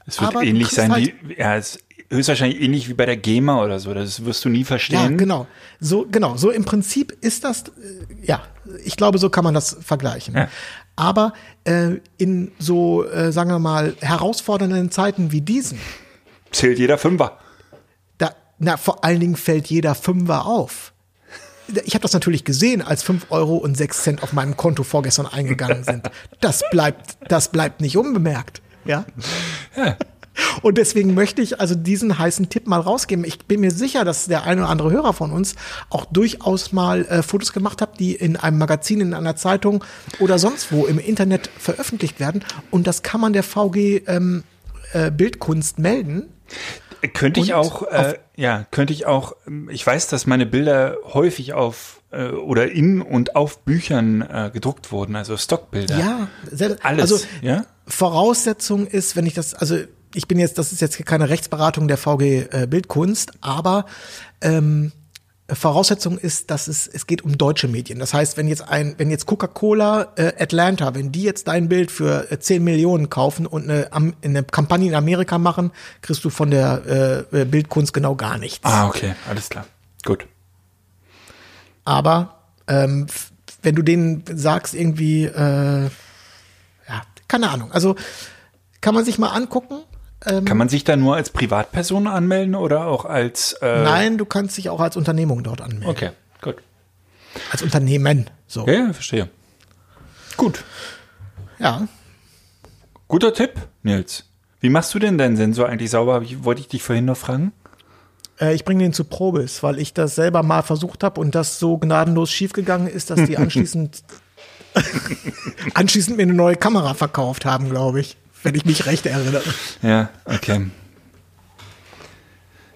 Es wird aber ähnlich sein halt wie, ja, es höchstwahrscheinlich ähnlich wie bei der GEMA oder so. Das wirst du nie verstehen. Ja, genau. So, genau. So im Prinzip ist das, äh, ja, ich glaube, so kann man das vergleichen. Ja. Aber äh, in so, äh, sagen wir mal, herausfordernden Zeiten wie diesen zählt jeder Fünfer. Da, na, vor allen Dingen fällt jeder Fünfer auf. Ich habe das natürlich gesehen, als fünf Euro und sechs Cent auf meinem Konto vorgestern eingegangen sind. <laughs> Das bleibt, das bleibt nicht unbemerkt. Ja. ja. Und deswegen möchte ich also diesen heißen Tipp mal rausgeben. Ich bin mir sicher, dass der eine oder andere Hörer von uns auch durchaus mal äh, Fotos gemacht hat, die in einem Magazin, in einer Zeitung oder sonst wo im Internet veröffentlicht werden. Und das kann man der VG ähm, äh, Bildkunst melden. Könnte ich auch, äh, ja, könnte ich auch, ähm, ich weiß, dass meine Bilder häufig auf äh, oder in und auf Büchern äh, gedruckt wurden, also Stockbilder. Ja, alles. Also ja? Voraussetzung ist, wenn ich das, also ich bin jetzt, das ist jetzt keine Rechtsberatung der VG äh, Bildkunst, aber ähm, Voraussetzung ist, dass es, es geht um deutsche Medien. Das heißt, wenn jetzt ein, wenn jetzt Coca-Cola äh, Atlanta, wenn die jetzt dein Bild für äh, 10 Millionen kaufen und eine, eine Kampagne in Amerika machen, kriegst du von der äh, Bildkunst genau gar nichts. Ah, okay, alles klar. Gut. Aber ähm, wenn du denen sagst, irgendwie, äh, ja, keine Ahnung. Also kann man sich mal angucken. Ähm, Kann man sich da nur als Privatperson anmelden oder auch als? Äh Nein, du kannst dich auch als Unternehmung dort anmelden. Okay, gut. Als Unternehmen. So. Ja, verstehe. Gut. Ja. Guter Tipp, Nils. Wie machst du denn deinen Sensor eigentlich sauber? Wollte ich dich vorhin noch fragen? Äh, ich bringe den zu Probes, weil ich das selber mal versucht habe und das so gnadenlos schiefgegangen ist, dass die <laughs> anschließend <laughs> anschließend mir eine neue Kamera verkauft haben, glaube ich wenn ich mich recht erinnere. Ja, okay.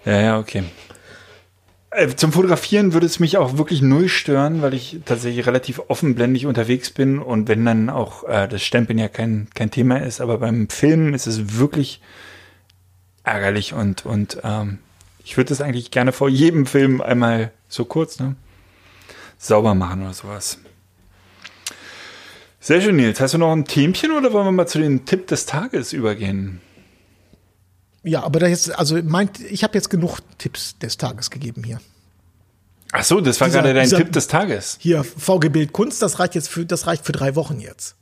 Ja, ja, okay. Äh, zum Fotografieren würde es mich auch wirklich null stören, weil ich tatsächlich relativ offenblendig unterwegs bin und wenn dann auch äh, das Stempeln ja kein, kein Thema ist, aber beim Filmen ist es wirklich ärgerlich und, und ähm, ich würde das eigentlich gerne vor jedem Film einmal so kurz ne, sauber machen oder sowas. Sehr schön, Nils. Hast du noch ein Themchen oder wollen wir mal zu den Tipp des Tages übergehen? Ja, aber da jetzt, also meint, ich habe jetzt genug Tipps des Tages gegeben hier. Ach so, das war dieser, gerade dein dieser, Tipp des Tages. Hier, VG Bild Kunst, das reicht jetzt für, das reicht für drei Wochen jetzt.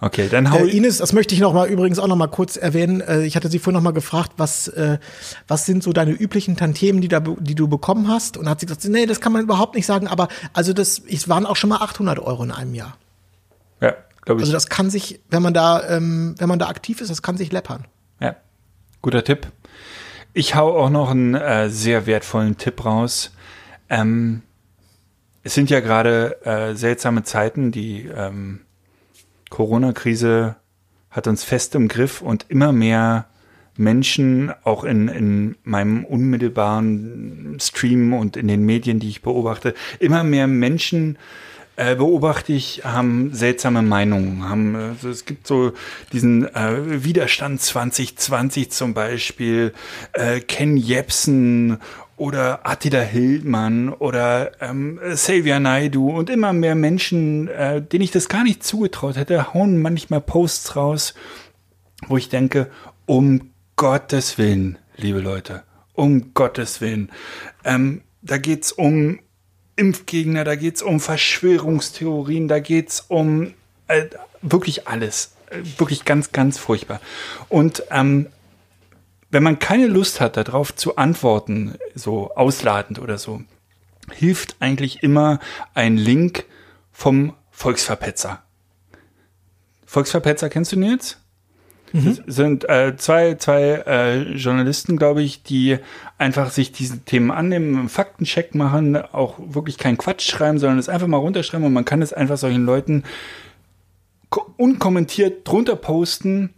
Okay, dann hau äh, Ines, das möchte ich noch mal übrigens auch noch mal kurz erwähnen. Äh, ich hatte sie vorhin noch mal gefragt, was äh, was sind so deine üblichen Tantiemen, die da die du bekommen hast? Und hat sie gesagt, nee, das kann man überhaupt nicht sagen. Aber also das, es waren auch schon mal 800 Euro in einem Jahr. Ja, glaube ich. Also das kann sich, wenn man da, ähm, wenn man da aktiv ist, das kann sich läppern. Ja, guter Tipp. Ich hau auch noch einen äh, sehr wertvollen Tipp raus. Ähm, es sind ja gerade äh, seltsame Zeiten. Die ähm, Corona-Krise hat uns fest im Griff und immer mehr Menschen, auch in, in meinem unmittelbaren Stream und in den Medien, die ich beobachte, immer mehr Menschen äh, beobachte ich, haben seltsame Meinungen. Haben, also es gibt so diesen äh, Widerstand 2020 zum Beispiel, äh, Ken Jebsen oder Attila Hildmann oder ähm, Xavier Naidu und immer mehr Menschen, äh, denen ich das gar nicht zugetraut hätte, hauen manchmal Posts raus, wo ich denke, um Gottes Willen, liebe Leute, um Gottes Willen. Ähm, da geht's um Impfgegner, da geht's um Verschwörungstheorien, da geht's um äh, wirklich alles. Äh, wirklich ganz, ganz furchtbar. Und ähm, wenn man keine Lust hat, darauf zu antworten, so ausladend oder so, hilft eigentlich immer ein Link vom Volksverpetzer. Volksverpetzer kennst du Nils? Das sind äh, zwei, zwei äh, Journalisten, glaube ich, die einfach sich diese Themen annehmen, einen Faktencheck machen, auch wirklich keinen Quatsch schreiben, sondern es einfach mal runterschreiben und man kann es einfach solchen Leuten ko- unkommentiert drunter posten.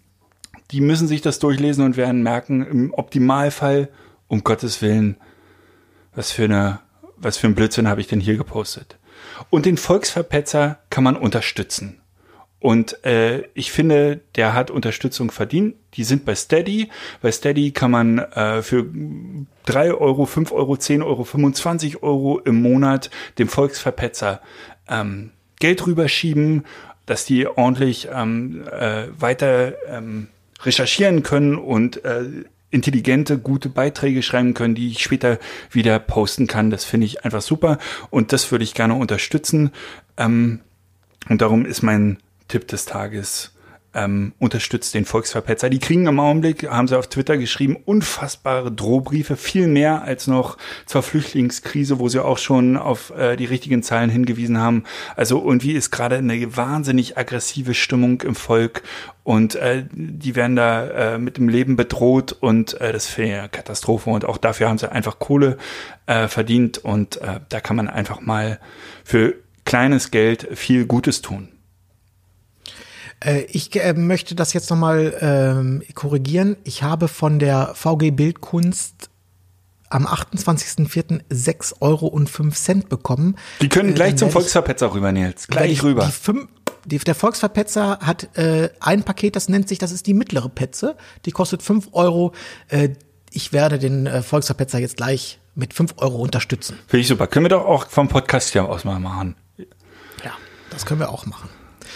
Die müssen sich das durchlesen und werden merken, im Optimalfall, um Gottes Willen, was für eine, was für ein Blödsinn habe ich denn hier gepostet. Und den Volksverpetzer kann man unterstützen. Und äh, ich finde, der hat Unterstützung verdient. Die sind bei Steady. Bei Steady kann man äh, für 3 Euro, 5 Euro, 10 Euro, 25 Euro im Monat dem Volksverpetzer ähm, Geld rüberschieben, dass die ordentlich ähm, äh, weiter ähm, recherchieren können und äh, intelligente, gute Beiträge schreiben können, die ich später wieder posten kann. Das finde ich einfach super und das würde ich gerne unterstützen. Ähm, und darum ist mein Tipp des Tages, ähm, unterstützt den Volksverpetzer. Die kriegen im Augenblick, haben sie auf Twitter geschrieben, unfassbare Drohbriefe, viel mehr als noch zur Flüchtlingskrise, wo sie auch schon auf äh, die richtigen Zahlen hingewiesen haben. Also irgendwie ist gerade eine wahnsinnig aggressive Stimmung im Volk und äh, die werden da äh, mit dem Leben bedroht und äh, das finde ich eine Katastrophe und auch dafür haben sie einfach Kohle äh, verdient und äh, da kann man einfach mal für kleines Geld viel Gutes tun. Äh, ich äh, möchte das jetzt nochmal ähm, korrigieren. Ich habe von der VG Bildkunst am 28.04. 6 Euro und 5 Cent bekommen. Die können Äh, gleich dann zum Volksverpetzer rüber, Nils. Gleich rüber. Die fünf, die, der Volksverpetzer hat äh, ein Paket, das nennt sich, das ist die mittlere Petze. Die kostet 5 Euro. Äh, ich werde den äh, Volksverpetzer jetzt gleich mit 5 Euro unterstützen. Finde ich super. Können wir doch auch vom Podcast hier aus mal machen. Ja, das können wir auch machen.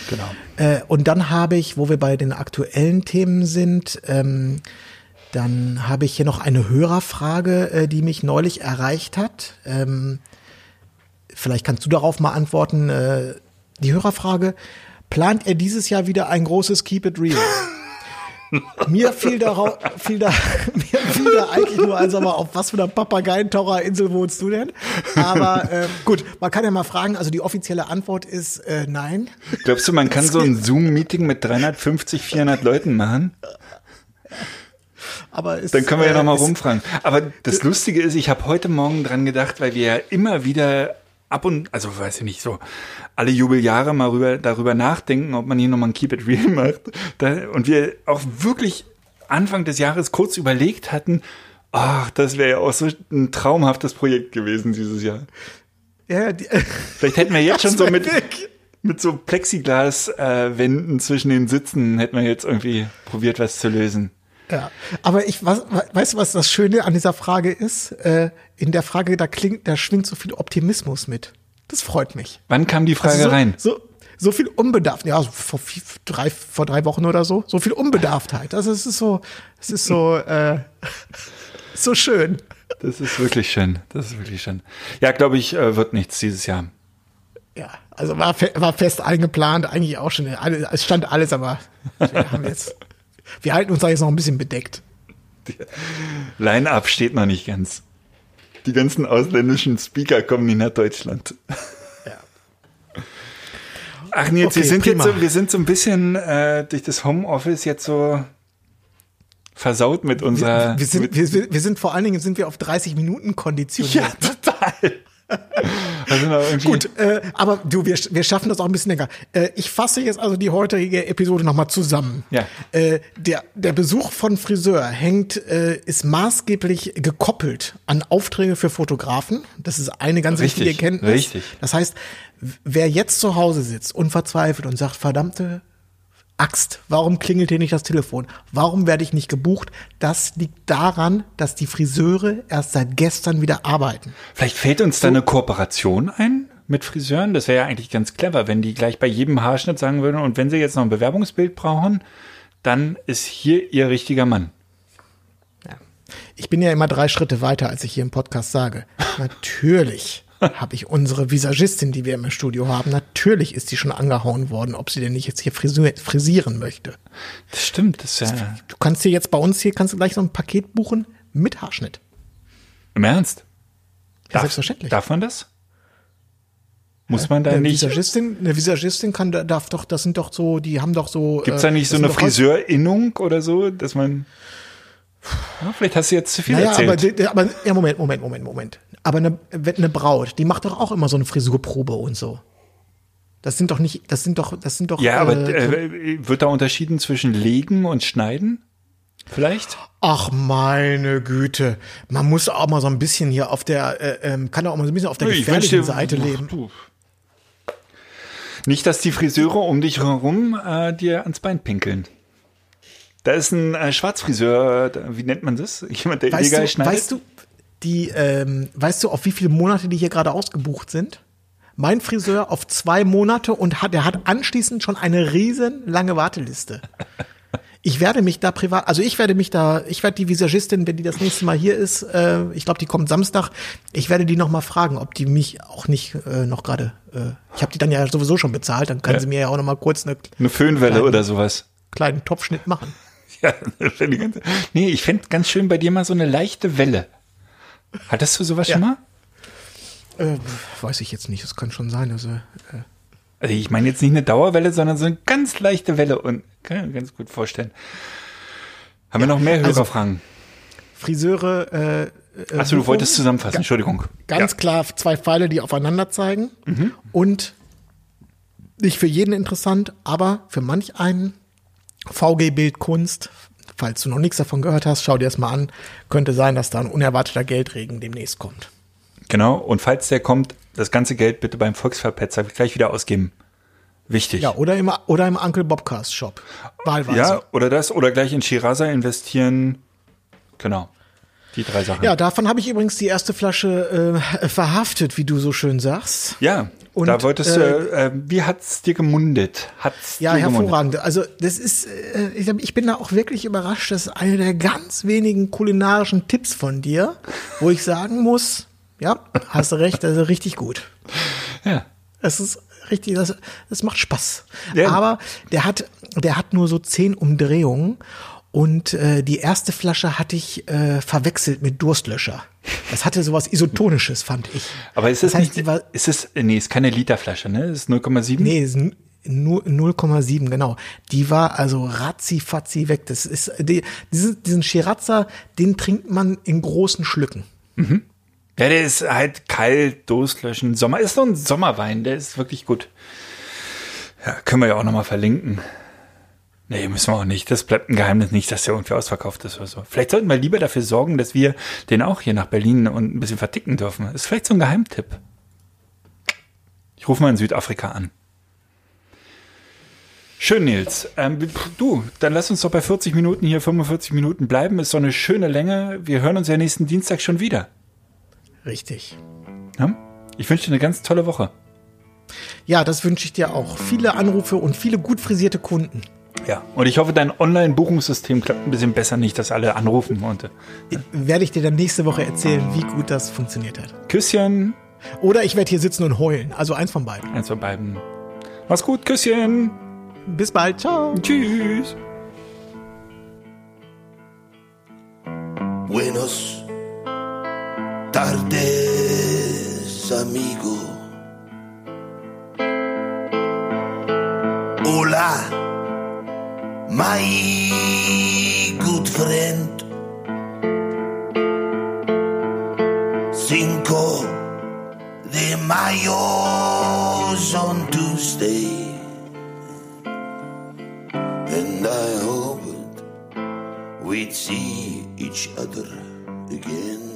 Genau. Äh, und dann habe ich, wo wir bei den aktuellen Themen sind, ähm, dann habe ich hier noch eine Hörerfrage, äh, die mich neulich erreicht hat. Ähm, vielleicht kannst du darauf mal antworten. Äh, die Hörerfrage, plant er dieses Jahr wieder ein großes Keep It Real? <laughs> mir fiel darauf, fiel da, <laughs> mir fiel da eigentlich nur ein, sag mal, auf was für einer Papageientaucherinsel wohnst du denn? Aber äh, gut, man kann ja mal fragen, also die offizielle Antwort ist äh, nein. Glaubst du, man kann so ein Zoom-Meeting mit 350, 400 Leuten machen? Aber ist, Dann können wir ja äh, noch mal ist- rumfragen. Aber das Lustige ist, ich habe heute Morgen dran gedacht, weil wir ja immer wieder ab und, also weiß ich nicht, so alle Jubeljahre mal rüber, darüber nachdenken, ob man hier nochmal ein Keep It Real <laughs> macht. Da, und wir auch wirklich Anfang des Jahres kurz überlegt hatten, ach, das wäre ja auch so ein traumhaftes Projekt gewesen dieses Jahr. Ja, die, <laughs> Vielleicht hätten wir jetzt schon so mit, weg. mit so Plexiglas-Wänden äh, Wänden zwischen den Sitzen, hätten wir jetzt irgendwie probiert, was zu lösen. Ja. Aber ich was, weißt du, was das Schöne an dieser Frage ist? Äh, in der Frage, da klingt, da schwingt so viel Optimismus mit. Das freut mich. Wann kam die Frage Also so, rein? So, so viel Unbedarft, ja, so vor, vier, drei, vor drei Wochen oder so, so viel Unbedarftheit. Also es ist so, es ist so, äh, <laughs> so schön. Das ist wirklich schön. Das ist wirklich schön. Ja, glaube ich, äh, wird nichts dieses Jahr. Ja, also war, fe war fest eingeplant, eigentlich auch schon. Es stand alles, aber wir haben jetzt, wir halten uns da jetzt noch ein bisschen bedeckt. Line-Up steht noch nicht ganz. Die ganzen ausländischen Speaker kommen nicht nach Deutschland. Ja. Ach Nils, Okay, wir sind prima. jetzt so, wir sind so ein bisschen äh, durch das Homeoffice jetzt so versaut mit unserer. Wir sind, wir, wir wir sind vor allen Dingen sind wir auf 30 Minuten konditioniert. ja, total. <laughs> Gut, äh, aber du, wir, wir schaffen das auch ein bisschen länger. Äh, ich fasse jetzt also die heutige Episode nochmal zusammen. Ja. Äh, der, der Besuch von Friseur hängt, äh, ist maßgeblich gekoppelt an Aufträge für Fotografen. Das ist eine ganz Richtig, wichtige Erkenntnis. richtig. Das heißt, wer jetzt zu Hause sitzt und verzweifelt und sagt, verdammte Axt, warum klingelt hier nicht das Telefon? Warum werde ich nicht gebucht? Das liegt daran, dass die Friseure erst seit gestern wieder arbeiten. Vielleicht fällt uns da eine Kooperation ein mit Friseuren. Das wäre ja eigentlich ganz clever, wenn die gleich bei jedem Haarschnitt sagen würden, und wenn sie jetzt noch ein Bewerbungsbild brauchen, dann ist hier ihr richtiger Mann. Ich bin ja immer drei Schritte weiter, als ich hier im Podcast sage. <laughs> Natürlich habe ich unsere Visagistin, die wir im Studio haben, natürlich ist die schon angehauen worden, ob sie denn nicht jetzt hier frisier frisieren möchte. Das stimmt, das ist ja. Du kannst dir jetzt bei uns hier, kannst du gleich so ein Paket buchen mit Haarschnitt. Im Ernst? Ja, selbstverständlich. Darf man das? Muss man da eine nicht. Visagistin, eine Visagistin kann, darf doch, das sind doch so, die haben doch so. Gibt's äh, da nicht so eine Friseurinnung oder so, dass man. Ja, vielleicht hast du jetzt zu viel Naja, aber, erzählt. die- aber, ja, Moment, Moment, Moment, Moment. Aber eine, eine Braut, die macht doch auch immer so eine Frisurprobe und so. Das sind doch nicht, das sind doch, das sind doch. ja, aber äh, äh, wird da unterschieden zwischen legen und schneiden? Vielleicht? Ach meine Güte, man muss auch mal so ein bisschen hier auf der, äh, ähm, kann auch mal so ein bisschen auf der Ich gefährlichen wünschte- Seite leben. Du. Nicht, dass die Friseure um dich herum äh, dir ans Bein pinkeln. Da ist ein äh, Schwarzfriseur, wie nennt man das? Jemand, der Weißt illegal du, schneidet. weißt du, die, ähm, weißt du, auf wie viele Monate die hier gerade ausgebucht sind? Mein Friseur auf zwei Monate und hat, der hat anschließend schon eine riesen lange Warteliste. Ich werde mich da privat, also ich werde mich da, ich werde die Visagistin, wenn die das nächste Mal hier ist, äh, ich glaube, die kommt Samstag, ich werde die noch mal fragen, ob die mich auch nicht äh, noch gerade, äh, ich habe die dann ja sowieso schon bezahlt, dann kann Ja. sie mir ja auch noch mal kurz einen Eine Föhnwelle Kleine- oder sowas. kleinen Topfschnitt machen. <laughs> Ja, nee, ich fände ganz schön bei dir mal so eine leichte Welle. Hattest du sowas Ja. schon mal? Äh, weiß ich jetzt nicht, das kann schon sein, also äh, Also ich meine jetzt nicht eine Dauerwelle, sondern so eine ganz leichte Welle und kann ich mir ganz gut vorstellen. Haben wir noch mehr also- Hörerfragen? Friseure. Äh, äh, Achso, du wolltest zusammenfassen, Entschuldigung. Ganz ja. klar zwei Pfeile, die aufeinander zeigen. Mhm. Und nicht für jeden interessant, aber für manch einen VG Bildkunst, falls du noch nichts davon gehört hast, schau dir das mal an. Könnte sein, dass da ein unerwarteter Geldregen demnächst kommt. Genau, und falls der kommt, das ganze Geld bitte beim Volksverpetzer gleich wieder ausgeben. Wichtig. Ja, oder im, oder im Uncle Bobcast Shop. Wahlweise. Ja, oder das, oder gleich in Shiraza investieren. Genau. Die drei Sachen. Ja, davon habe ich übrigens die erste Flasche äh, verhaftet, wie du so schön sagst. Ja, Und, da wolltest du, äh, wie hat's dir gemundet? Hat's Ja, dir gemundet? hervorragend. Also das ist, äh, ich, ich bin da auch wirklich überrascht. Das ist einer der ganz wenigen kulinarischen Tipps von dir, wo ich sagen muss, ja, hast du recht, das ist richtig gut. Ja. Es ist richtig, das, das macht Spaß. Ja. Aber der hat, der hat nur so zehn Umdrehungen und äh, die erste Flasche hatte ich äh, verwechselt mit Durstlöscher. Das hatte sowas Isotonisches, fand ich. Aber ist das es heißt, nicht, war, ist es, nee, ist keine Literflasche, ne? Ist 0,7? Nee, ist n- nur 0,7, genau. Die war also ratzi-fatzi weg. Das ist, die, diesen, diesen Shirazza, den trinkt man in großen Schlücken. Ja, der ist halt kalt, Durstlöschen, Sommer. Ist doch ein Sommerwein, der ist wirklich gut. Ja, können wir ja auch nochmal verlinken. Nee, müssen wir auch nicht. Das bleibt ein Geheimnis nicht, dass der irgendwie ausverkauft ist oder so. Vielleicht sollten wir lieber dafür sorgen, dass wir den auch hier nach Berlin und ein bisschen verticken dürfen. Ist vielleicht so ein Geheimtipp. Ich rufe mal in Südafrika an. Schön, Nils. Ähm, du, dann lass uns doch bei 40 Minuten hier 45 Minuten bleiben. Ist so eine schöne Länge. Wir hören uns ja nächsten Dienstag schon wieder. Richtig. Ja? Ich wünsche dir eine ganz tolle Woche. Ja, das wünsche ich dir auch. Viele Anrufe und viele gut frisierte Kunden. Ja. Und ich hoffe, dein Online-Buchungssystem klappt ein bisschen besser, nicht, dass alle anrufen. Äh, Werde ich dir dann nächste Woche erzählen, wie gut das funktioniert hat. Küsschen. Oder ich werde hier sitzen und heulen. Also eins von beiden. Eins von beiden. Mach's gut, Küsschen. Bis bald. Ciao. Tschüss. Buenos tardes, amigo. Hola, my good friend. Cinco de Mayo on Tuesday. And I hoped we'd see each other again.